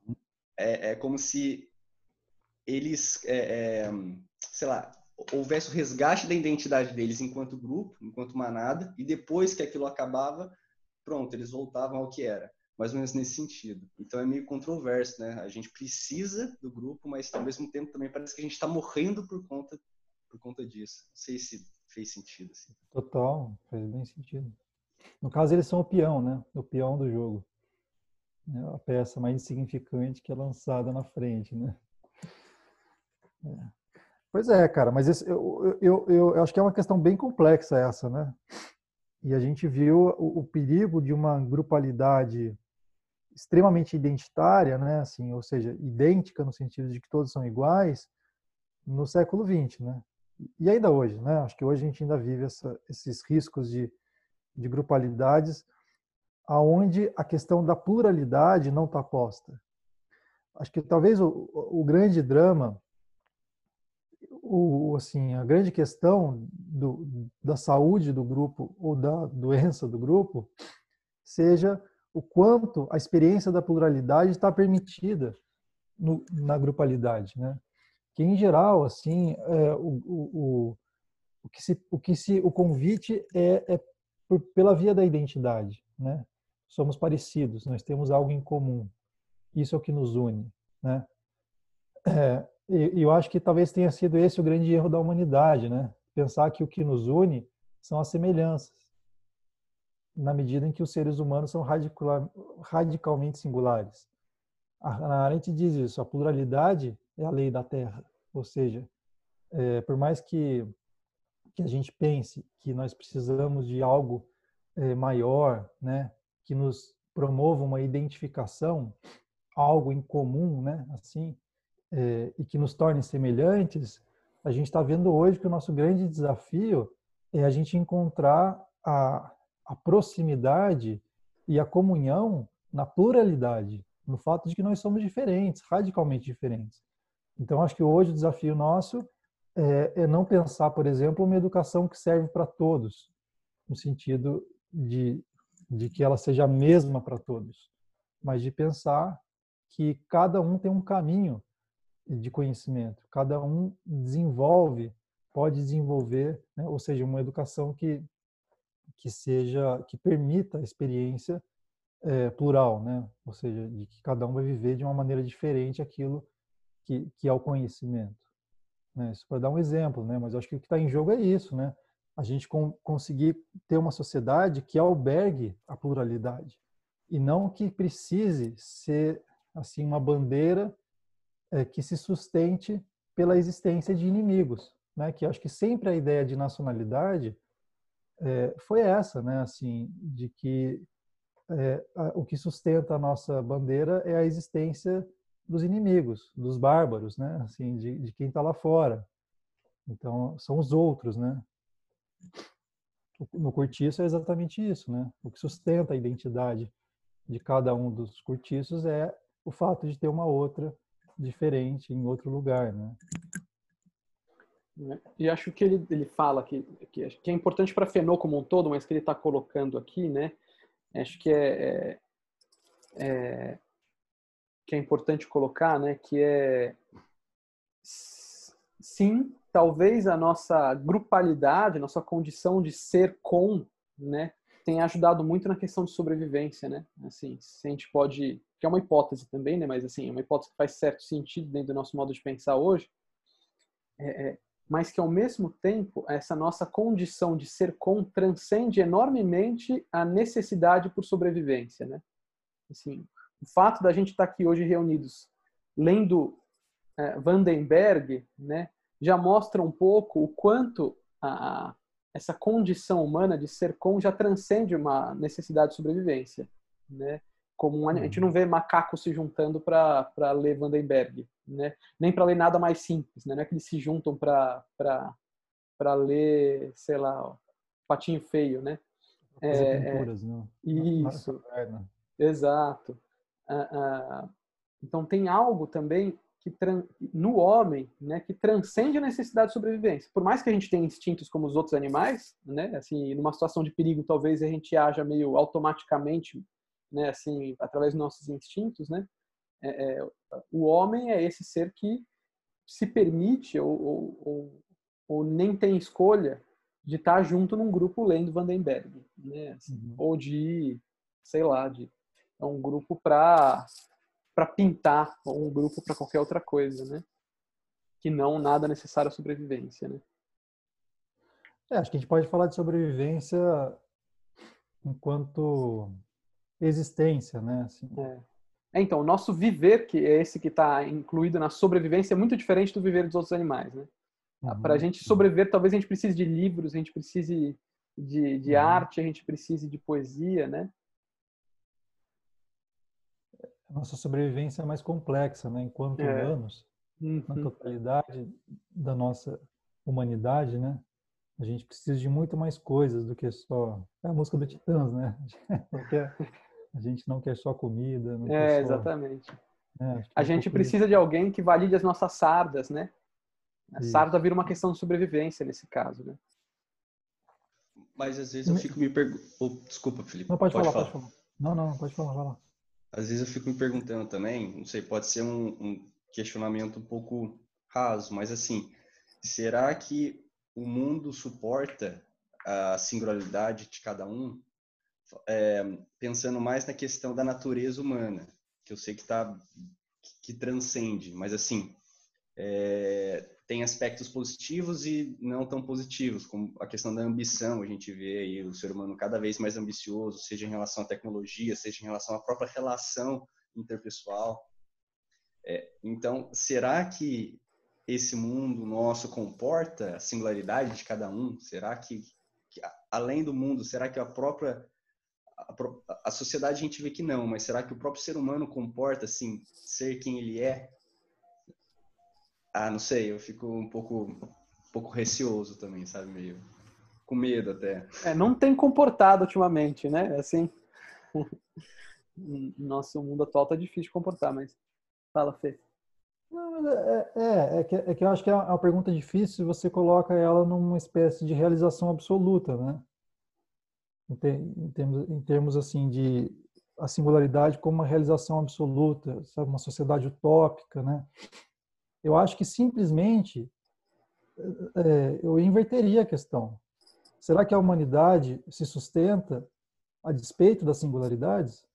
S4: é, é como se eles, é, é, sei lá, houvesse o resgate da identidade deles enquanto grupo, enquanto manada, e depois que aquilo acabava, pronto, eles voltavam ao que era. Mais ou menos nesse sentido. Então é meio controverso, né? A gente precisa do grupo, mas ao mesmo tempo também parece que a gente está morrendo por conta por conta disso. Não sei se fez sentido. Assim.
S2: Total, fez bem sentido. No caso, eles são o peão, né? O peão do jogo. É a peça mais insignificante que é lançada na frente, né? Pois é, cara, mas esse, eu, eu, eu, eu, acho que é uma questão bem complexa essa, né? E a gente viu o, o, perigo de uma grupalidade extremamente identitária, né? Assim, ou seja, idêntica no sentido de que todos são iguais, no século XX, né? E ainda hoje, né? Acho que hoje a gente ainda vive essa, esses riscos de, de grupalidades, aonde a questão da pluralidade não está posta. Acho que talvez o, o grande drama o, assim, a grande questão do, da saúde do grupo ou da doença do grupo seja o quanto a experiência da pluralidade está permitida no, na grupalidade, né? Que em geral, assim, é, o, o, o, que se, o que se, o convite é, é por, pela via da identidade, né? Somos parecidos, nós temos algo em comum. Isso é o que nos une, né? É, e eu acho que talvez tenha sido esse o grande erro da humanidade, né? Pensar que o que nos une são as semelhanças, na medida em que os seres humanos são radicalmente singulares. A Arendt diz isso, a pluralidade é a lei da Terra, ou seja, é, por mais que, que a gente pense que nós precisamos de algo é, maior, né, que nos promova uma identificação, algo em comum, né, assim, é, e que nos torne semelhantes, a gente está vendo hoje que o nosso grande desafio é a gente encontrar a, a proximidade e a comunhão na pluralidade, no fato de que nós somos diferentes, radicalmente diferentes. Então, acho que hoje o desafio nosso é, é não pensar, por exemplo, uma educação que serve para todos, no sentido de, de que ela seja a mesma para todos, mas de pensar que cada um tem um caminho de conhecimento. Cada um desenvolve, pode desenvolver, né? ou seja, uma educação que que seja que permita a experiência é, plural, né? Ou seja, de que cada um vai viver de uma maneira diferente aquilo que, que é o conhecimento. Né? Isso para dar um exemplo, né? Mas acho que o que está em jogo é isso, né? A gente com, conseguir ter uma sociedade que albergue a pluralidade e não que precise ser assim uma bandeira que se sustente pela existência de inimigos, né? Que acho que sempre a ideia de nacionalidade é, foi essa, né? Assim, de que é, a, o que sustenta a nossa bandeira é a existência dos inimigos, dos bárbaros, né? Assim, de, de quem está lá fora. Então, são os outros, né? no cortiço é exatamente isso, né? O que sustenta a identidade de cada um dos cortiços é o fato de ter uma outra diferente em outro lugar, né?
S1: E acho que ele, ele fala que, que, que é importante para Fenô como um todo, mas que ele está colocando aqui, né? Acho que é, é, é, que é importante colocar, né? Que é sim, talvez a nossa grupalidade, nossa condição de ser com, né? Tenha ajudado muito na questão de sobrevivência, né? Assim, se a gente pode, que é uma hipótese também, né? Mas assim, é uma hipótese que faz certo sentido dentro do nosso modo de pensar hoje. É, é mas que ao mesmo tempo essa nossa condição de ser com transcende enormemente a necessidade por sobrevivência, né? Assim, o fato da gente estar aqui hoje reunidos lendo é, Vandenberg, né, já mostra um pouco o quanto a, a, essa condição humana de ser com já transcende uma necessidade de sobrevivência, né? Como a gente não uhum. vê macacos se juntando para ler Vandenberg, né? Nem para ler nada mais simples, né? Não é que eles se juntam para para ler, sei lá, Patinho Feio, né?
S2: É, pinturas, é,
S1: Isso. Exato. Ah, ah, então tem algo também que no homem, né, que transcende a necessidade de sobrevivência. Por mais que a gente tenha instintos como os outros animais, né, assim, numa situação de perigo, talvez a gente haja meio automaticamente né, assim, através dos nossos instintos, né, é, é, o homem é esse ser que se permite ou, ou, ou, ou, nem tem escolha de estar junto num grupo lendo Vandenberg, né, assim, uhum. ou de, sei lá, de é um grupo para para pintar ou um grupo para qualquer outra coisa, né, que não nada necessário à sobrevivência, né.
S2: É, acho que a gente pode falar de sobrevivência enquanto existência, né? Assim.
S1: É. Então, o nosso viver, que é esse que está incluído na sobrevivência, é muito diferente do viver dos outros animais, né? Uhum. Para a gente sobreviver, talvez a gente precise de livros, a gente precise de, de uhum. arte, a gente precise de poesia, né?
S2: A nossa sobrevivência é mais complexa, né? Enquanto é. humanos, uhum. na totalidade da nossa humanidade, né? A gente precisa de muito mais coisas do que só. É a música do Titãs, né? Porque a gente não quer só comida.
S1: é,
S2: só...
S1: exatamente. É, a gente precisa de alguém que valide as nossas sardas, né? A Isso. sarda vira uma questão de sobrevivência nesse caso, né?
S4: Mas às vezes eu fico me perguntando. Oh, desculpa, Felipe.
S2: Não, pode, pode falar, falar, pode falar. Não, não, pode falar, vai lá.
S4: Às vezes eu fico me perguntando também, não sei, pode ser um, um questionamento um pouco raso, mas assim, será que o mundo suporta a singularidade de cada um é, pensando mais na questão da natureza humana, que eu sei que tá que, transcende, mas assim é, tem aspectos positivos e não tão positivos, como a questão da ambição. A gente vê aí o ser humano cada vez mais ambicioso, seja em relação à tecnologia, seja em relação à própria relação interpessoal. É, então, será que esse mundo nosso comporta a singularidade de cada um? Será que, que além do mundo, será que a própria a, a, sociedade a gente vê que não, mas será que o próprio ser humano comporta assim ser quem ele é? Ah, não sei, eu fico um pouco um pouco receoso também, sabe, meio com medo até.
S1: É, não tem comportado ultimamente, né? Assim, nosso mundo atual tá difícil de comportar, mas fala, Fê.
S2: Não, é, é, é, que, é que eu acho que é uma pergunta difícil se você coloca ela numa espécie de realização absoluta, né? Em termos, em termos assim de a singularidade como uma realização absoluta, sabe, uma sociedade utópica, né? Eu acho que simplesmente é, eu inverteria a questão. Será que a humanidade se sustenta a despeito das singularidades?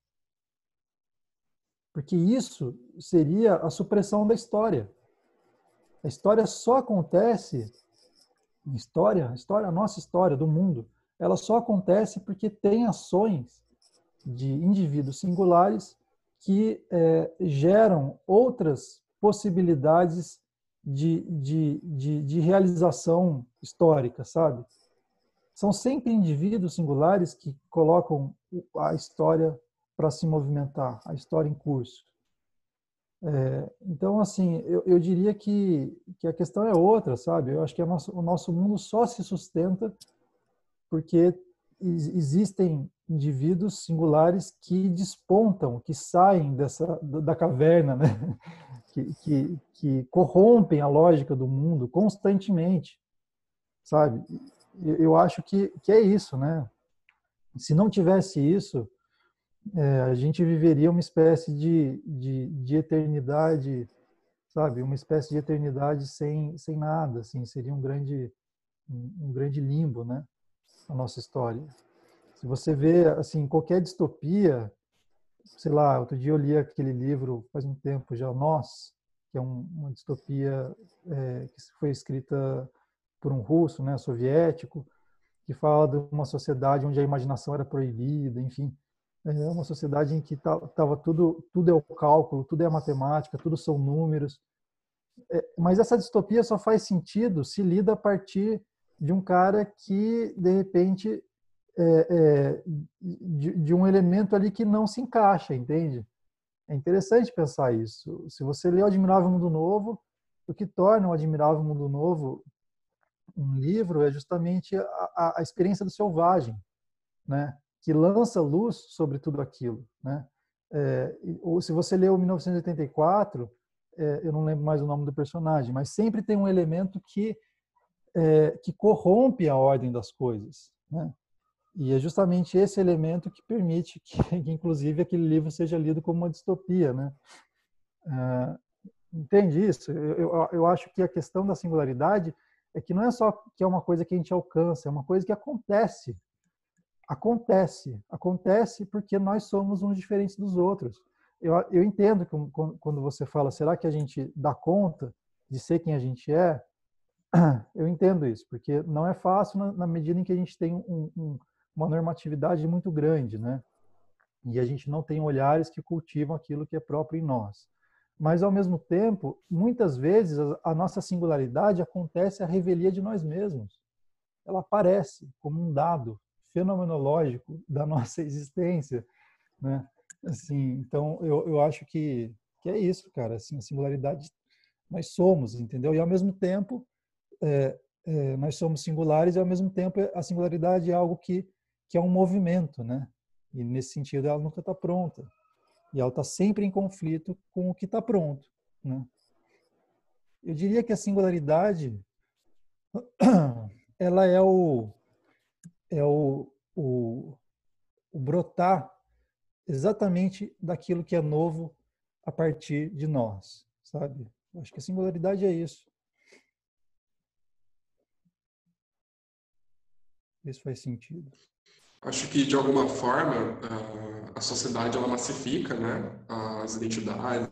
S2: Porque isso seria a supressão da história. A história só acontece, história, história, a nossa história do mundo, ela só acontece porque tem ações de indivíduos singulares que é, geram outras possibilidades de, de, de, de, realização histórica, sabe? São sempre indivíduos singulares que colocam a história para se movimentar, a história em curso. É, então, assim, eu, eu diria que, que a questão é outra, sabe? Eu acho que nosso, o nosso mundo só se sustenta porque existem indivíduos singulares que despontam, que saem dessa da caverna, né? que, que, que corrompem a lógica do mundo constantemente, sabe? Eu acho que, que é isso, né? Se não tivesse isso, é, a gente viveria uma espécie de, de, de, eternidade, sabe? Uma espécie de eternidade sem, sem nada, assim, seria um grande, um grande limbo, né? A nossa história. Se você vê, assim, qualquer distopia, sei lá, outro dia eu li aquele livro faz um tempo já, Nós, que é um, uma distopia é, que foi escrita por um russo, né, soviético, que fala de uma sociedade onde a imaginação era proibida, enfim, é uma sociedade em que estava tudo tudo é o cálculo, tudo é a matemática, tudo são números. É, mas essa distopia só faz sentido se lida a partir de um cara que de repente é, é, de, de, um elemento ali que não se encaixa, entende? É interessante pensar isso. Se você lê o Admirável Mundo Novo, o que torna o Admirável Mundo Novo um livro é justamente a, a, a experiência do selvagem, né? que lança luz sobre tudo aquilo. Né? É, ou se você leu 1984, é, eu não lembro mais o nome do personagem, mas sempre tem um elemento que, é, que corrompe a ordem das coisas. Né? E é justamente esse elemento que permite que, inclusive, aquele livro seja lido como uma distopia, né? Uh, entende isso? Eu, eu, eu, acho que a questão da singularidade é que não é só que é uma coisa que a gente alcança, é uma coisa que acontece. Acontece. Acontece porque nós somos uns diferentes dos outros. Eu, eu entendo que quando você fala, será que a gente dá conta de ser quem a gente é? Eu entendo isso, porque não é fácil na, na medida em que a gente tem um, um uma normatividade muito grande, né? E a gente não tem olhares que cultivam aquilo que é próprio em nós. Mas, ao mesmo tempo, muitas vezes a nossa singularidade acontece a revelia de nós mesmos. Ela aparece como um dado fenomenológico da nossa existência, né? Assim, então, eu, eu acho que, que é isso, cara. Assim, a singularidade nós somos, entendeu? E, ao mesmo tempo, é, é, nós somos singulares e, ao mesmo tempo, a singularidade é algo que que é um movimento, né? E nesse sentido ela nunca está pronta. E ela está sempre em conflito com o que está pronto, né? Eu diria que a singularidade ela é o é o, o, o brotar exatamente daquilo que é novo a partir de nós, sabe? Acho que a singularidade é isso. Isso faz sentido.
S3: Acho que, de alguma forma, a sociedade ela massifica né? as identidades,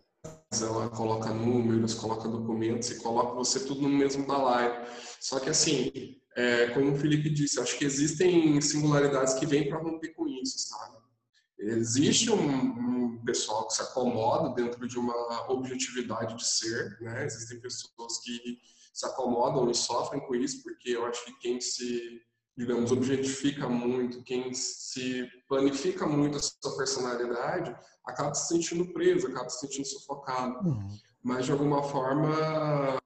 S3: ela coloca números, coloca documentos e coloca você tudo no mesmo balaio. Só que, assim, é, como o Felipe disse, acho que existem singularidades que vêm para romper com isso, sabe? Existe um, um, pessoal que se acomoda dentro de uma objetividade de ser, né? Existem pessoas que se acomodam e sofrem com isso, porque eu acho que quem se digamos, objetifica muito, quem se planifica muito a sua personalidade, acaba se sentindo preso, acaba se sentindo sufocado. Uhum. Mas, de alguma forma,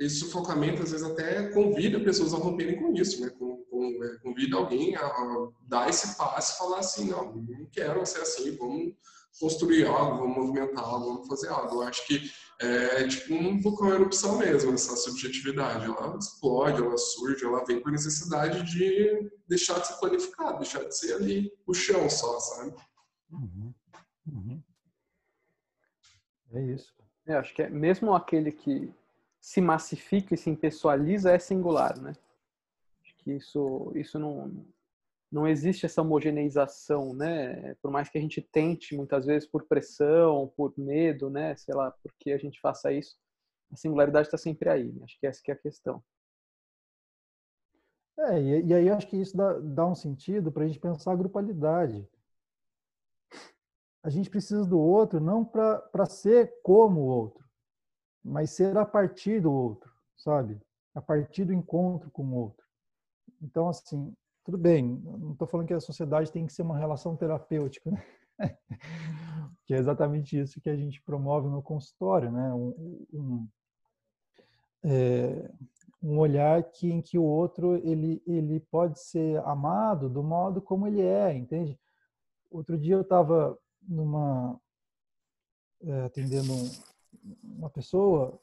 S3: esse sufocamento, às vezes, até convida pessoas a romperem com isso, né? Com, com, é, convida alguém a dar esse passo e falar assim, não, não quero ser assim, vamos construir algo, vamos movimentar algo, vamos fazer algo. Eu acho que é tipo um vulcão erupção mesmo, essa subjetividade. Ela explode, ela surge, ela vem por necessidade de deixar de ser planificado, deixar de ser ali o chão só, sabe? Uhum.
S2: Uhum. É isso.
S1: É, acho que é, mesmo aquele que se massifica e se impessoaliza é singular, né? Acho que isso, isso não, não existe essa homogeneização, né? Por mais que a gente tente muitas vezes por pressão, por medo, né? Sei lá, porque a gente faça isso, a singularidade está sempre aí. Né? Acho que essa que é a questão.
S2: É, e, e aí acho que isso dá, dá um sentido para a gente pensar a grupalidade. A gente precisa do outro não para ser como o outro, mas ser a partir do outro, sabe? A partir do encontro com o outro. Então, assim, tudo bem, não estou falando que a sociedade tem que ser uma relação terapêutica, né? que é exatamente isso que a gente promove no consultório, né? Um, um, é, um olhar que em que o outro ele ele pode ser amado do modo como ele é, entende? Outro dia eu estava numa é, atendendo um, uma pessoa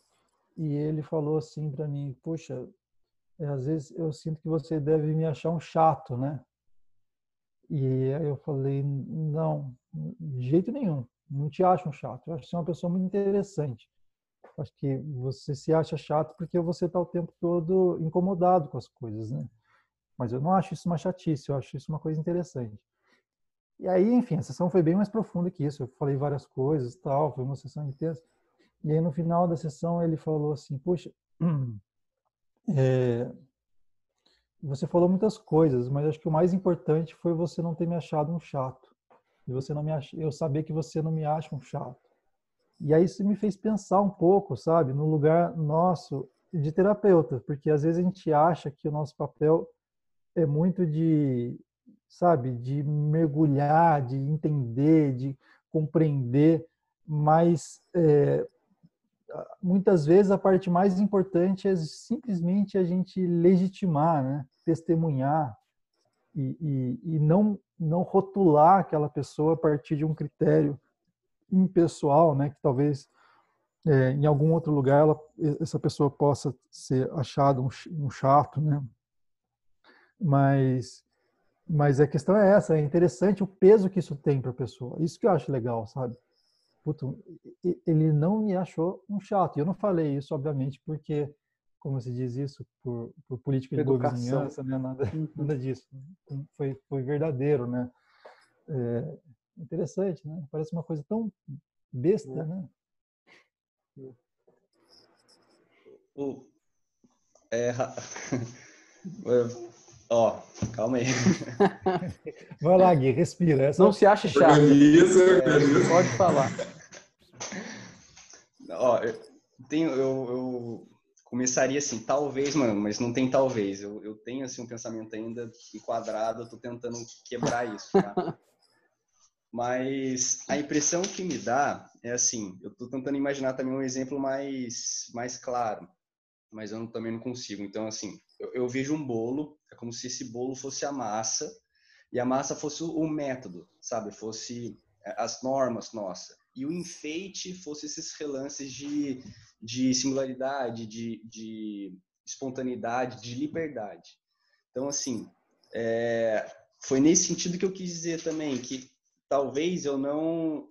S2: e ele falou assim para mim, puxa, é, às vezes eu sinto que você deve me achar um chato, né? E aí eu falei, não, de jeito nenhum, não te acho um chato, eu acho você uma pessoa muito interessante. Acho que você se acha chato porque você está o tempo todo incomodado com as coisas, né? Mas eu não acho isso uma chatice, eu acho isso uma coisa interessante. E aí, enfim, a sessão foi bem mais profunda que isso. Eu falei várias coisas, tal, foi uma sessão intensa. E aí no final da sessão ele falou assim, puxa, é, você falou muitas coisas, mas acho que o mais importante foi você não ter me achado um chato. E você não me ach... eu saber que você não me acha um chato. E aí isso me fez pensar um pouco, sabe, no lugar nosso de terapeuta, porque às vezes a gente acha que o nosso papel é muito de, sabe, de mergulhar, de entender, de compreender, mas é, muitas vezes a parte mais importante é simplesmente a gente legitimar, né? testemunhar e, e, e, não, não rotular aquela pessoa a partir de um critério impessoal, né? que talvez é, em algum outro lugar ela, essa pessoa possa ser achada um, um chato, né? mas mas a questão é essa, é interessante o peso que isso tem para a pessoa. Isso que eu acho legal, sabe? Puto, ele não me achou um chato. Eu não falei isso, obviamente, porque, como se diz isso, por, por política de boa vizinhança, né? nada, uhum. nada disso. Foi, foi verdadeiro, né? É, interessante, né? Parece uma coisa tão besta, é. né?
S4: O, é, Ó, calma aí.
S2: Vai lá, Gui, respira.
S1: Essa... Não se acha chato.
S3: Organiza, organiza.
S1: É, pode falar.
S4: Ó, eu, tenho, eu, eu, começaria assim, talvez, mano, mas não tem talvez. Eu, eu tenho assim um pensamento ainda enquadrado, eu tô tentando quebrar isso, tá? Mas a impressão que me dá é assim, eu tô tentando imaginar também um exemplo mais, mais claro, mas eu também não consigo. Então, assim, eu, eu, vejo um bolo, é como se esse bolo fosse a massa e a massa fosse o, método, sabe? Fosse é, as normas nossa e o enfeite fosse esses relances de, de singularidade, de, de espontaneidade, de liberdade. Então, assim, é, foi nesse sentido que eu quis dizer também que talvez eu não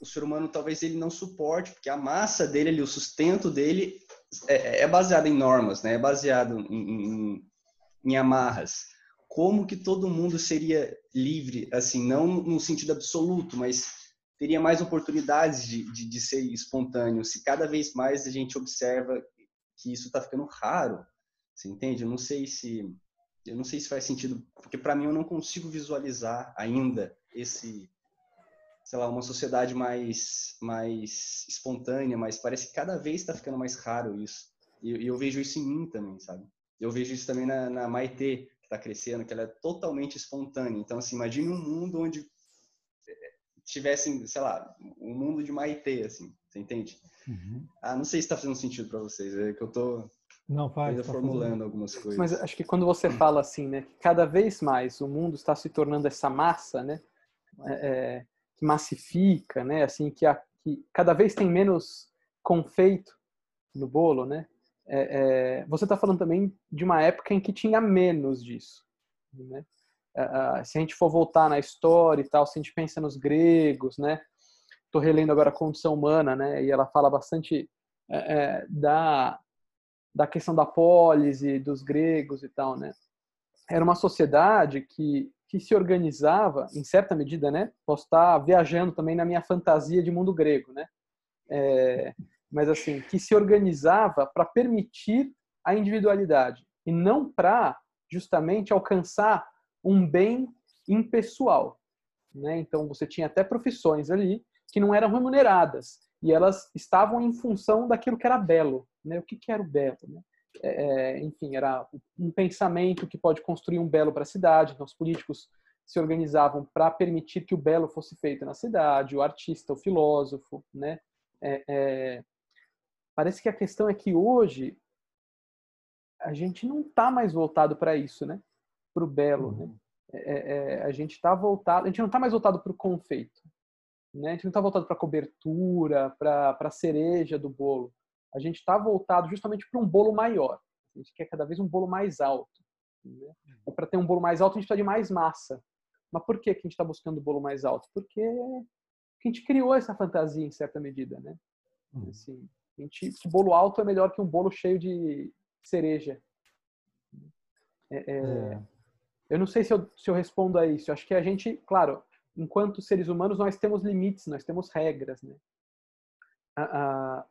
S4: o ser humano talvez ele não suporte porque a massa dele o sustento dele é, é baseado em normas, né? É baseado em, em, em, amarras. Como que todo mundo seria livre, assim, não no sentido absoluto, mas teria mais oportunidades de, de, de ser espontâneo se cada vez mais a gente observa que isso está ficando raro. Você entende? Eu não sei se eu não sei se faz sentido, porque para mim eu não consigo visualizar ainda esse sei lá, uma sociedade mais, mais espontânea, mas parece que cada vez está ficando mais raro isso. E, e, eu vejo isso em mim também, sabe? Eu vejo isso também na, na Maitê, que está crescendo, que ela é totalmente espontânea. Então, assim, imagine um mundo onde eh, tivessem, sei lá, um mundo de Maitê, assim, você entende? Uhum. Ah, não sei se está fazendo sentido para vocês, é que eu tô
S2: não faz,
S4: ainda
S2: tá
S4: formulando fazendo. algumas coisas.
S1: Mas acho que quando você fala assim, né, que cada vez mais o mundo está se tornando essa massa, né, é, que massifica, né? Assim que, a, que cada vez tem menos confeito no bolo, né? É, é, você está falando também de uma época em que tinha menos disso, né? se a gente for voltar na história e tal, se a gente pensa nos gregos, né? Estou relendo agora a Condição Humana, né? E ela fala bastante é, é, da da questão da polise dos gregos e tal, né? Era uma sociedade que que se organizava, em certa medida, né? Posso estar viajando também na minha fantasia de mundo grego, né? É, mas assim, que se organizava para permitir a individualidade e não para justamente alcançar um bem impessoal, né? Então você tinha até profissões ali que não eram remuneradas e elas estavam em função daquilo que era belo, né? O que, que era o belo, né? É, é, enfim, era um pensamento que pode construir um belo para a cidade. Então, os políticos se organizavam para permitir que o belo fosse feito na cidade, o artista, o filósofo, né? É, é, parece que a questão é que hoje a gente não está mais voltado para isso, né? Para o belo, né?
S2: Uhum.
S1: É, é, é, a gente está voltado, a gente não está mais voltado para o confeito, né? A gente não está voltado para a cobertura, para a cereja do bolo. A gente está voltado justamente para um bolo maior. A gente quer cada vez um bolo mais alto. Né? Uhum. Para ter um bolo mais alto, a gente precisa de mais massa. Mas por que, que a gente está buscando o bolo mais alto? Porque a gente criou essa fantasia em certa medida, né? Uhum. Assim, a gente, o bolo alto é melhor que um bolo cheio de cereja. É, é, é. Eu não sei se eu, se eu respondo a isso. Eu acho que a gente, claro, enquanto seres humanos, nós temos limites, nós temos regras, né?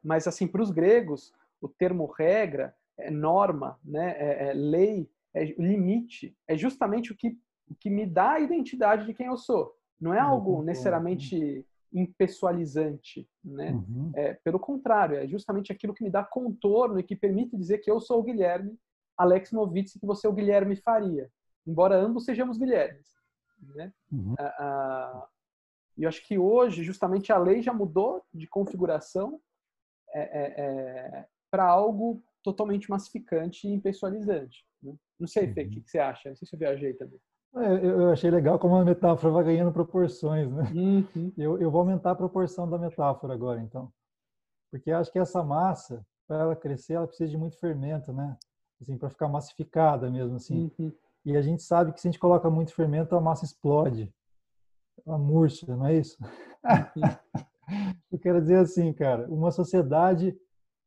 S1: Mas, assim, para os gregos, o termo regra, é norma, né? É, é lei, é limite, é justamente o que, o que me dá a identidade de quem eu sou. Não é algo necessariamente impessoalizante, né? Uhum. É, pelo contrário, é justamente aquilo que me dá contorno e que permite dizer que eu sou o Guilherme Alex Novitz e que você é o Guilherme Faria, embora ambos sejamos Guilhermes, né? Uhum. Ah, ah, e eu acho que hoje, justamente, a lei já mudou de configuração é, é, é para algo totalmente massificante e impessoalizante. Né? Não sei, Fê, o que, uhum. que você acha? Não sei se eu viajei também.
S2: É, eu achei legal como a metáfora vai ganhando proporções, né? Uhum. Eu, eu vou aumentar a proporção da metáfora agora, então. Porque acho que essa massa, para ela crescer, ela precisa de muito fermento, né? Assim, para ficar massificada mesmo, assim. Uhum. E a gente sabe que se a gente coloca muito fermento, a massa explode. Ela murcha, não é isso? Eu quero dizer assim, cara, uma sociedade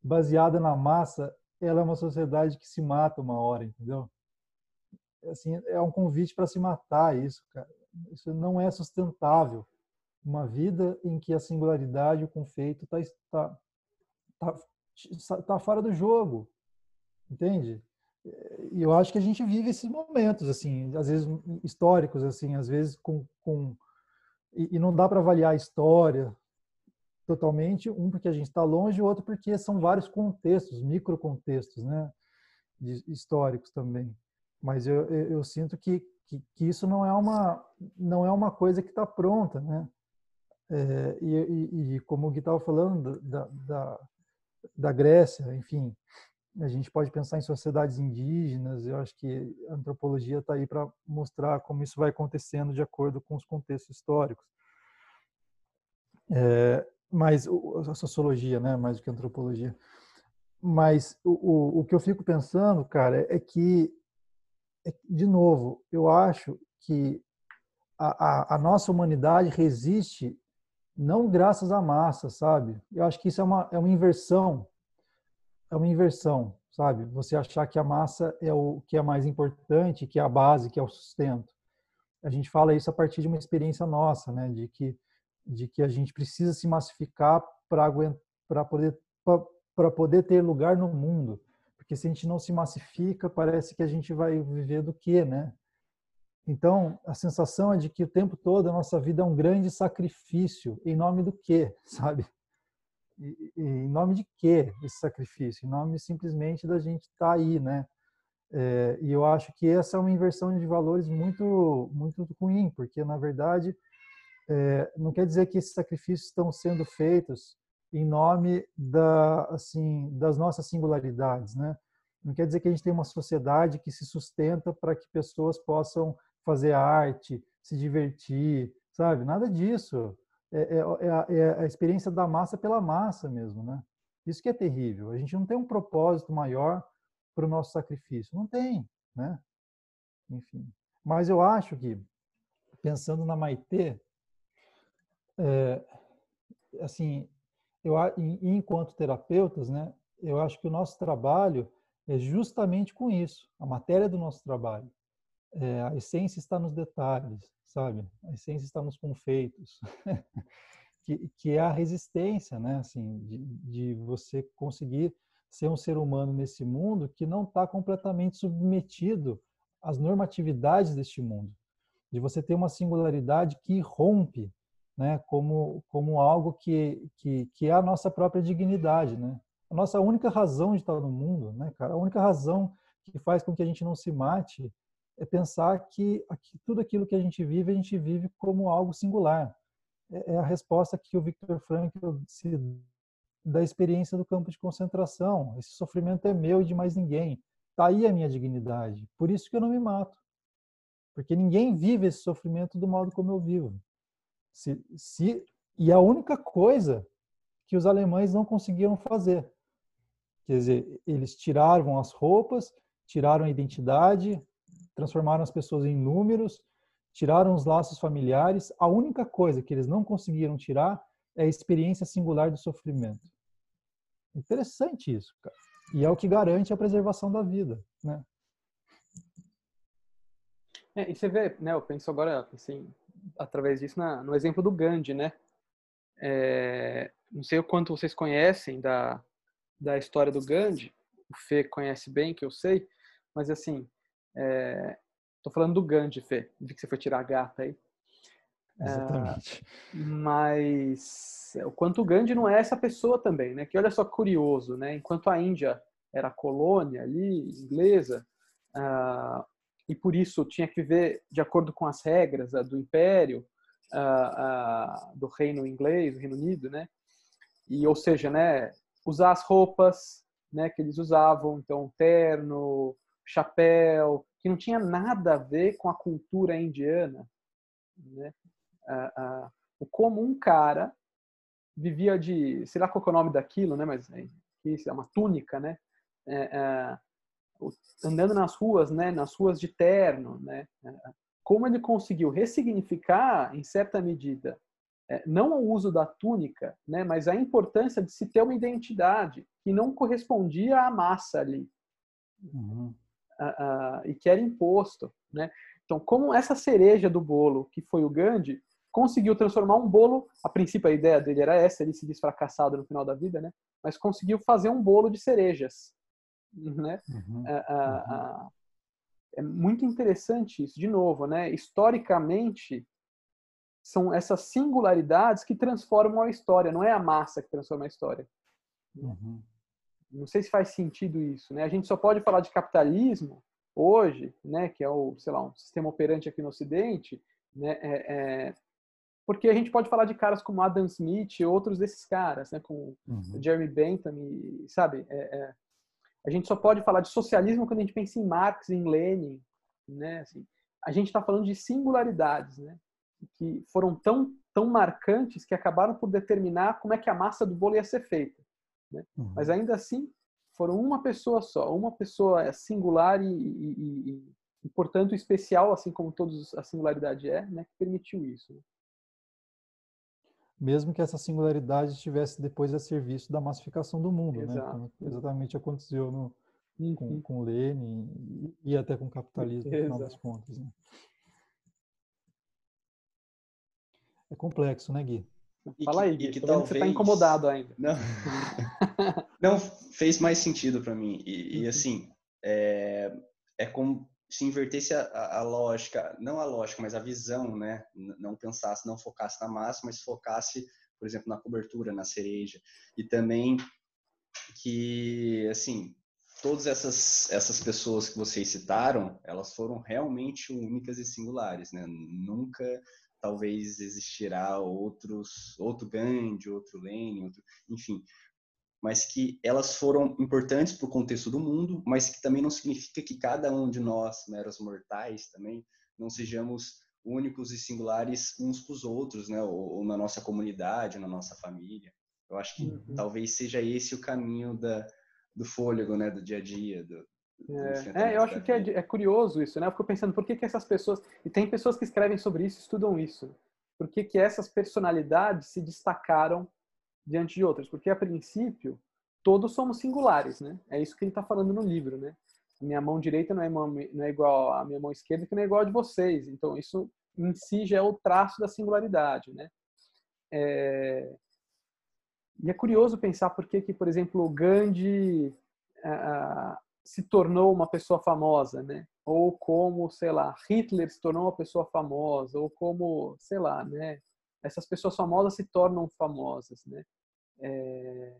S2: baseada na massa, ela é uma sociedade que se mata uma hora, entendeu? assim, é um convite para se matar isso, cara. Isso não é sustentável. Uma vida em que a singularidade, o confeito está tá, tá, tá fora do jogo, entende? E eu acho que a gente vive esses momentos, assim, às vezes históricos, assim, às vezes com, com e, e não dá para avaliar a história totalmente, um porque a gente está longe, o outro porque são vários contextos, microcontextos, né, de, históricos também mas eu, eu, eu sinto que, que, que, isso não é uma não é uma coisa que está pronta, né? É, e, e, e, como o Gui estava falando da, da, da Grécia, enfim, a gente pode pensar em sociedades indígenas. Eu acho que a antropologia está aí para mostrar como isso vai acontecendo de acordo com os contextos históricos. É, mas a sociologia, né, mais do que a antropologia. Mas o, o, o que eu fico pensando, cara, é que é de novo, eu acho que a, a, a, nossa humanidade resiste não graças à massa, sabe? Eu acho que isso é uma, é uma inversão. É uma inversão, sabe? Você achar que a massa é o que é mais importante, que é a base, que é o sustento. A gente fala isso a partir de uma experiência nossa, né? De que, de que a gente precisa se massificar para poder, para poder ter lugar no mundo. Porque se a gente não se massifica, parece que a gente vai viver do quê, né? Então, a sensação é de que o tempo todo a nossa vida é um grande sacrifício. Em nome do quê, sabe? Em nome de quê esse sacrifício? Em nome simplesmente da gente estar tá aí, né? É, e eu acho que essa é uma inversão de valores muito, muito ruim, porque na verdade é, não quer dizer que esses sacrifícios estão sendo feitos em nome da, assim, das nossas singularidades, né? Não quer dizer que a gente tem uma sociedade que se sustenta para que pessoas possam fazer arte, se divertir, sabe? Nada disso. É, é, é, a, é, a, experiência da massa pela massa mesmo, né? Isso que é terrível. A gente não tem um propósito maior para o nosso sacrifício. Não tem, né? Enfim. Mas eu acho que, pensando na Maitê, é, assim, eu, enquanto terapeutas, né, eu acho que o nosso trabalho é justamente com isso, a matéria do nosso trabalho. É, a essência está nos detalhes, sabe? A essência está nos confeitos, que, que é a resistência, né? Assim, de, de você conseguir ser um ser humano nesse mundo que não está completamente submetido às normatividades deste mundo, de você ter uma singularidade que rompe né, como, como algo que, que, que é a nossa própria dignidade, né? A nossa única razão de estar no mundo, né, cara? A única razão que faz com que a gente não se mate é pensar que, que tudo aquilo que a gente vive, a gente vive como algo singular. É, é a resposta que o Viktor Frankl se da experiência do campo de concentração. Esse sofrimento é meu e de mais ninguém. tá aí a minha dignidade. Por isso que eu não me mato. Porque ninguém vive esse sofrimento do modo como eu vivo. Se, se, e a única coisa que os alemães não conseguiram fazer. Quer dizer, eles tiraram as roupas, tiraram a identidade, transformaram as pessoas em números, tiraram os laços familiares. A única coisa que eles não conseguiram tirar é a experiência singular do sofrimento. Interessante isso, cara. E é o que garante a preservação da vida, né?
S1: É, e você vê, né, eu penso agora, assim, através disso, na, no exemplo do Gandhi, né? É, não sei o quanto vocês conhecem da, da história do Gandhi, o Fê conhece bem, que eu sei, mas assim, é, tô falando do Gandhi, Fê, vi que você foi tirar a gata aí.
S2: Exatamente.
S1: É, mas o quanto o Gandhi não é essa pessoa também, né? Que olha só curioso, né? Enquanto a Índia era colônia ali, inglesa, uh, e por isso tinha que viver de acordo com as regras uh, do império, uh, do reino inglês, do Reino Unido, né? E, ou seja, né, usar as roupas né, que eles usavam, então terno, chapéu, que não tinha nada a ver com a cultura indiana, né? o comum cara vivia de, sei lá qual é o nome daquilo, né? Mas é, isso é uma túnica, né? É, é, andando nas ruas, né? Nas ruas de terno, né? Como ele conseguiu ressignificar, em certa medida, não o uso da túnica, né? Mas a importância de se ter uma identidade que não correspondia à massa ali. Uhum. E que era imposto, né? Então, como essa cereja do bolo que foi o Gandhi conseguiu transformar um bolo, a princípio a ideia dele era essa, ele se diz fracassado no final da vida, né? Mas conseguiu fazer um bolo de cerejas, né? Uhum, uhum. é muito interessante isso, de novo, né? Historicamente, são essas singularidades que transformam a história, não é a massa que transforma a história. Uhum. Não sei se faz sentido isso, né? A gente só pode falar de capitalismo hoje, né? Que é o, sei lá, um sistema operante aqui no Ocidente, né? É, é, porque a gente pode falar de caras como Adam Smith e outros desses caras, né, com uhum. Jeremy Bentham, e, sabe? É, é, a gente só pode falar de socialismo quando a gente pensa em Marx, em Lenin, né? Assim, a gente está falando de singularidades, né? Que foram tão tão marcantes que acabaram por determinar como é que a massa do bolo ia ser feita. Né? Uhum. Mas ainda assim foram uma pessoa só, uma pessoa singular e, e, e, e portanto especial, assim como todos a singularidade é, né? Que permitiu isso. Né?
S2: mesmo que essa singularidade estivesse depois a serviço da massificação do mundo, né?
S1: Exato.
S2: né? exatamente aconteceu no, uhum. com, com Lenin e, até com o capitalismo, no final das contas. Né? É complexo, né, Gui?
S1: Fala aí, Gui. E que talvez... Você incomodado ainda.
S4: Não, Não fez mais sentido para mim. E, e uhum. assim, é, é como se invertesse a, a, a, lógica, não a lógica, mas a visão, né? Não pensasse, não focasse na massa, mas focasse, por exemplo, na cobertura, na cereja. E também que, assim, todas essas, essas pessoas que vocês citaram, elas foram realmente únicas e singulares, né? Nunca, talvez, existirá outros, outro Gandhi, outro Lenin, outro, enfim, mas que elas foram importantes para o contexto do mundo, mas que também não significa que cada um de nós, meros mortais, também não sejamos únicos e singulares uns para os outros, né? Ou, ou, na nossa comunidade, na nossa família. Eu acho que uhum. talvez seja esse o caminho da, do fôlego, né? Do dia a dia. Do
S1: é, é, eu acho que é, é, curioso isso, né? Eu fico pensando por que, que essas pessoas e tem pessoas que escrevem sobre isso, estudam isso. Por que, que essas personalidades se destacaram diante de outras, porque a princípio todos somos singulares, né? É isso que ele está falando no livro, né? Minha mão direita não é, não é igual à minha mão esquerda, que não é igual a de vocês. Então isso em si já é o traço da singularidade, né? É... E é curioso pensar por que, por exemplo, Gandhi uh, se tornou uma pessoa famosa, né? Ou como, sei lá, Hitler se tornou uma pessoa famosa, ou como, sei lá, né? Essas pessoas famosas se tornam famosas, né? É,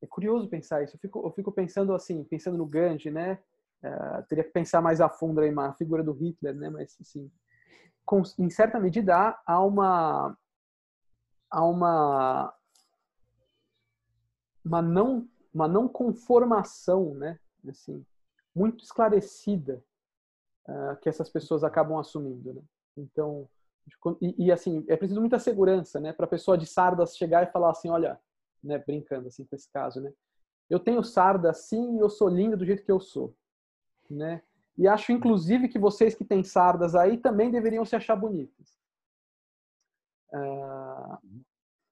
S1: é curioso pensar isso. Eu fico, eu fico pensando assim, pensando no Gandhi, né? É, teria que pensar mais a fundo aí na figura do Hitler, né? Mas assim, com, em certa medida há uma há uma uma não uma não conformação, né? assim, muito esclarecida uh, que essas pessoas acabam assumindo, né? Então, e, e, assim, é preciso muita segurança, né, para a pessoa de sardas chegar e falar assim, olha, né, brincando assim com esse caso, né? Eu tenho sarda sim, eu sou linda do jeito que eu sou, né? E acho inclusive que vocês que têm sardas aí também deveriam se achar bonitas. Uh,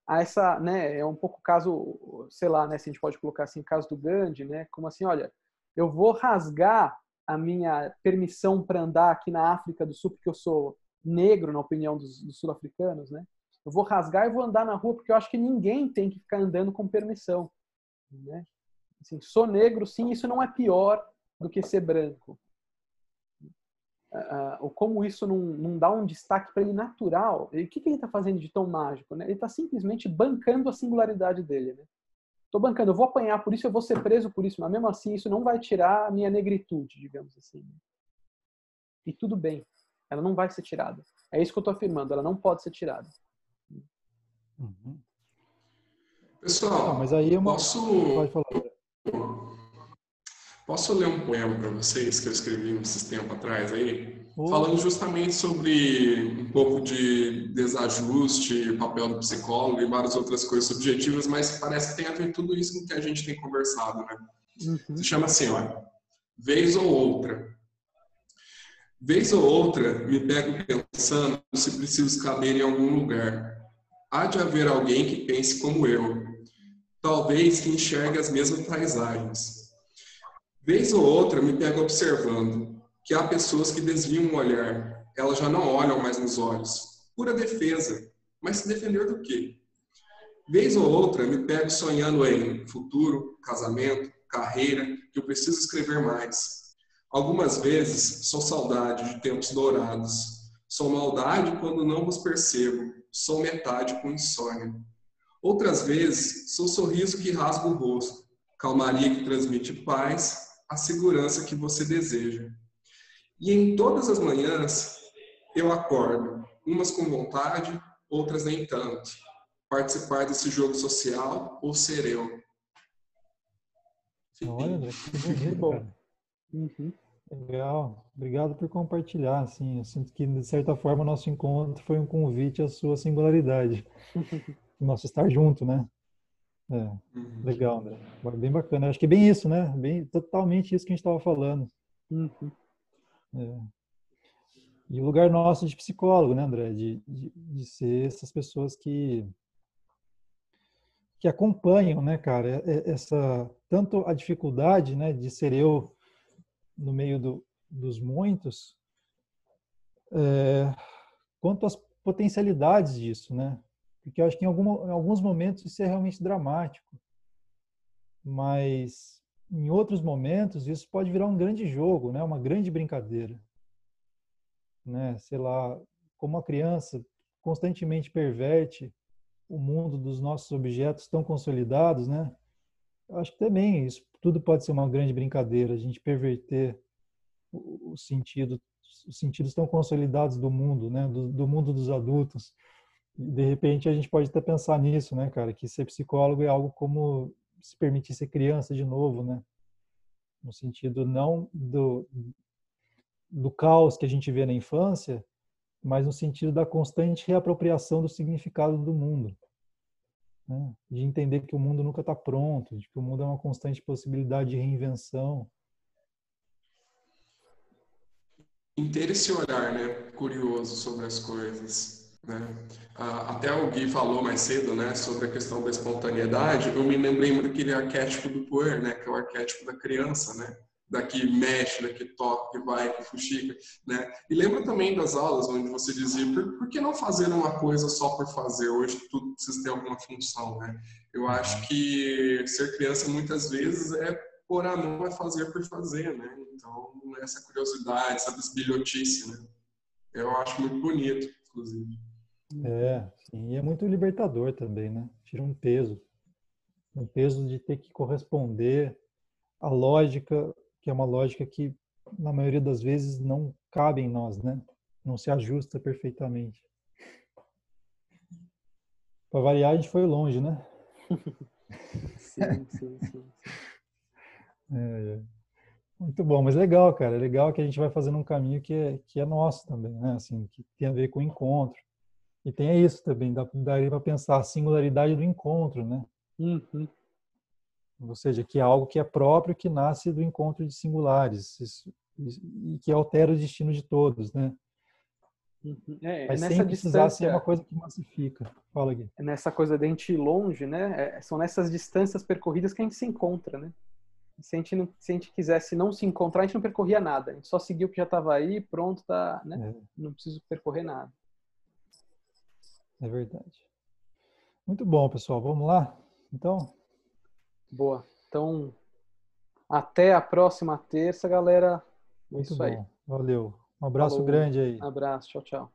S1: essa, né, é um pouco caso, sei lá, né, se a gente pode colocar assim, caso do Gandhi, né, como assim, olha, eu vou rasgar a minha permissão para andar aqui na África do Sul, porque eu sou negro, na opinião dos, dos sul-africanos, né? Eu vou rasgar e vou andar na rua porque eu acho que ninguém tem que ficar andando com permissão, né? Assim, sou negro, sim, isso não é pior do que ser branco. Uh, como isso não, não dá um destaque para ele natural. E o que, que ele está fazendo de tão mágico? Né? Ele está simplesmente bancando a singularidade dele. Né? Estou bancando, eu vou apanhar por isso, eu vou ser preso por isso, mas mesmo assim isso não vai tirar a minha negritude, digamos assim. Né? E tudo bem, ela não vai ser tirada. É isso que eu estou afirmando, ela não pode ser tirada.
S3: Uhum. Pessoal,
S2: não, mas aí é uma...
S3: posso...
S2: Pode falar.
S3: Posso ler um poema para vocês que eu escrevi esses tempo atrás aí, oh. falando justamente sobre um pouco de desajuste, papel do psicólogo e várias outras coisas subjetivas, mas parece que tem a ver tudo isso com que a gente tem conversado, né? Uhum. Se chama assim, olha, vez ou outra. Vez ou outra me pego pensando se preciso caber em algum lugar. Há de haver alguém que pense como eu, talvez que enxergue as mesmas paisagens Vez ou outra me pego observando que há pessoas que desviam o olhar, elas já não olham mais nos olhos. Pura defesa. Mas se defender do quê? Vez ou outra me pego sonhando em futuro, casamento, carreira, que eu preciso escrever mais. Algumas vezes sou saudade de tempos dourados. Sou maldade quando não vos percebo. Sou metade com insônia. Outras vezes sou sorriso que rasga o rosto, calmaria que transmite paz a segurança que você deseja. E em todas as manhãs eu acordo, umas com vontade, outras nem tanto. Participar desse jogo social ou ser eu.
S2: Olha, que bonito, cara. Uhum. Legal. Obrigado por compartilhar. Assim, eu sinto que, de certa forma, nosso encontro foi um convite à sua singularidade. Nosso estar junto, né? É, uhum. legal, André. Bem bacana. Acho que é bem isso, né? Bem, totalmente isso que a gente estava falando. Uhum. É. E o lugar nosso de psicólogo, né, André? De, de, de, ser essas pessoas que que acompanham, né, cara? Essa tanto a dificuldade, né, de ser eu no meio do, dos muitos, é, quanto as potencialidades disso, né? Porque eu acho que em, algum, em alguns momentos isso é realmente dramático. Mas em outros momentos isso pode virar um grande jogo, né? Uma grande brincadeira. Né? Sei lá, como a criança constantemente perverte o mundo dos nossos objetos tão consolidados, né? Eu acho que também isso tudo pode ser uma grande brincadeira, a gente perverter o, sentido, os sentidos tão consolidados do mundo, né? Do, do mundo dos adultos de repente a gente pode até pensar nisso, né, cara, que ser psicólogo é algo como se permitir ser criança de novo, né? No sentido não do do caos que a gente vê na infância, mas no sentido da constante reapropriação do significado do mundo. Né? De entender que o mundo nunca está pronto, de que o mundo é uma constante possibilidade de reinvenção.
S3: Ter esse olhar né, curioso sobre as coisas. Né? Até o Gui falou mais cedo né, sobre a questão da espontaneidade. Eu me lembrei muito daquele arquétipo do puer, né, que é o arquétipo da criança, né? daqui mexe, daqui toca, que vai, que fuxica, né? E lembra também das aulas onde você dizia, por, por, que não fazer uma coisa só por fazer? Hoje tudo precisa ter alguma função, né? Eu acho que ser criança muitas vezes é por a é fazer por fazer, né? Então, essa curiosidade, essa bisbilhotice, né? Eu acho muito bonito, inclusive.
S2: É, sim, e é muito libertador também, né? Tira um peso. Um peso de ter que corresponder à lógica, que é uma lógica que, na maioria das vezes, não cabe em nós, né? Não se ajusta perfeitamente. Para variar, a gente foi longe, né?
S1: sim, sim, sim. sim.
S2: É, é. Muito bom, mas legal, cara. Legal que a gente vai fazendo um caminho que é, que é nosso também, né? Assim, que tem a ver com o encontro. E tem isso também, dá, daria para pensar a singularidade do encontro, né?
S1: Uhum.
S2: Ou seja, que é algo que é próprio, que nasce do encontro de singulares isso, e que altera o destino de todos, né?
S1: Uhum. É,
S2: Mas
S1: nessa
S2: sem precisar ser uma coisa que massifica. Fala, Gui.
S1: nessa coisa de a gente ir longe, né? É, são nessas distâncias percorridas que a gente se encontra, né? Se a gente, não, se a gente quisesse não se encontrar, a gente não percorria nada. A gente só seguiu o que já estava aí, pronto, tá, né?
S2: É.
S1: Não preciso percorrer nada.
S2: É verdade. Muito bom, pessoal. Vamos lá? Então,
S1: Boa. Então, até a próxima terça, galera. É
S2: muito
S1: Isso
S2: bom.
S1: aí.
S2: Valeu. Um abraço
S1: Falou.
S2: grande aí.
S1: Abraço. Tchau, tchau.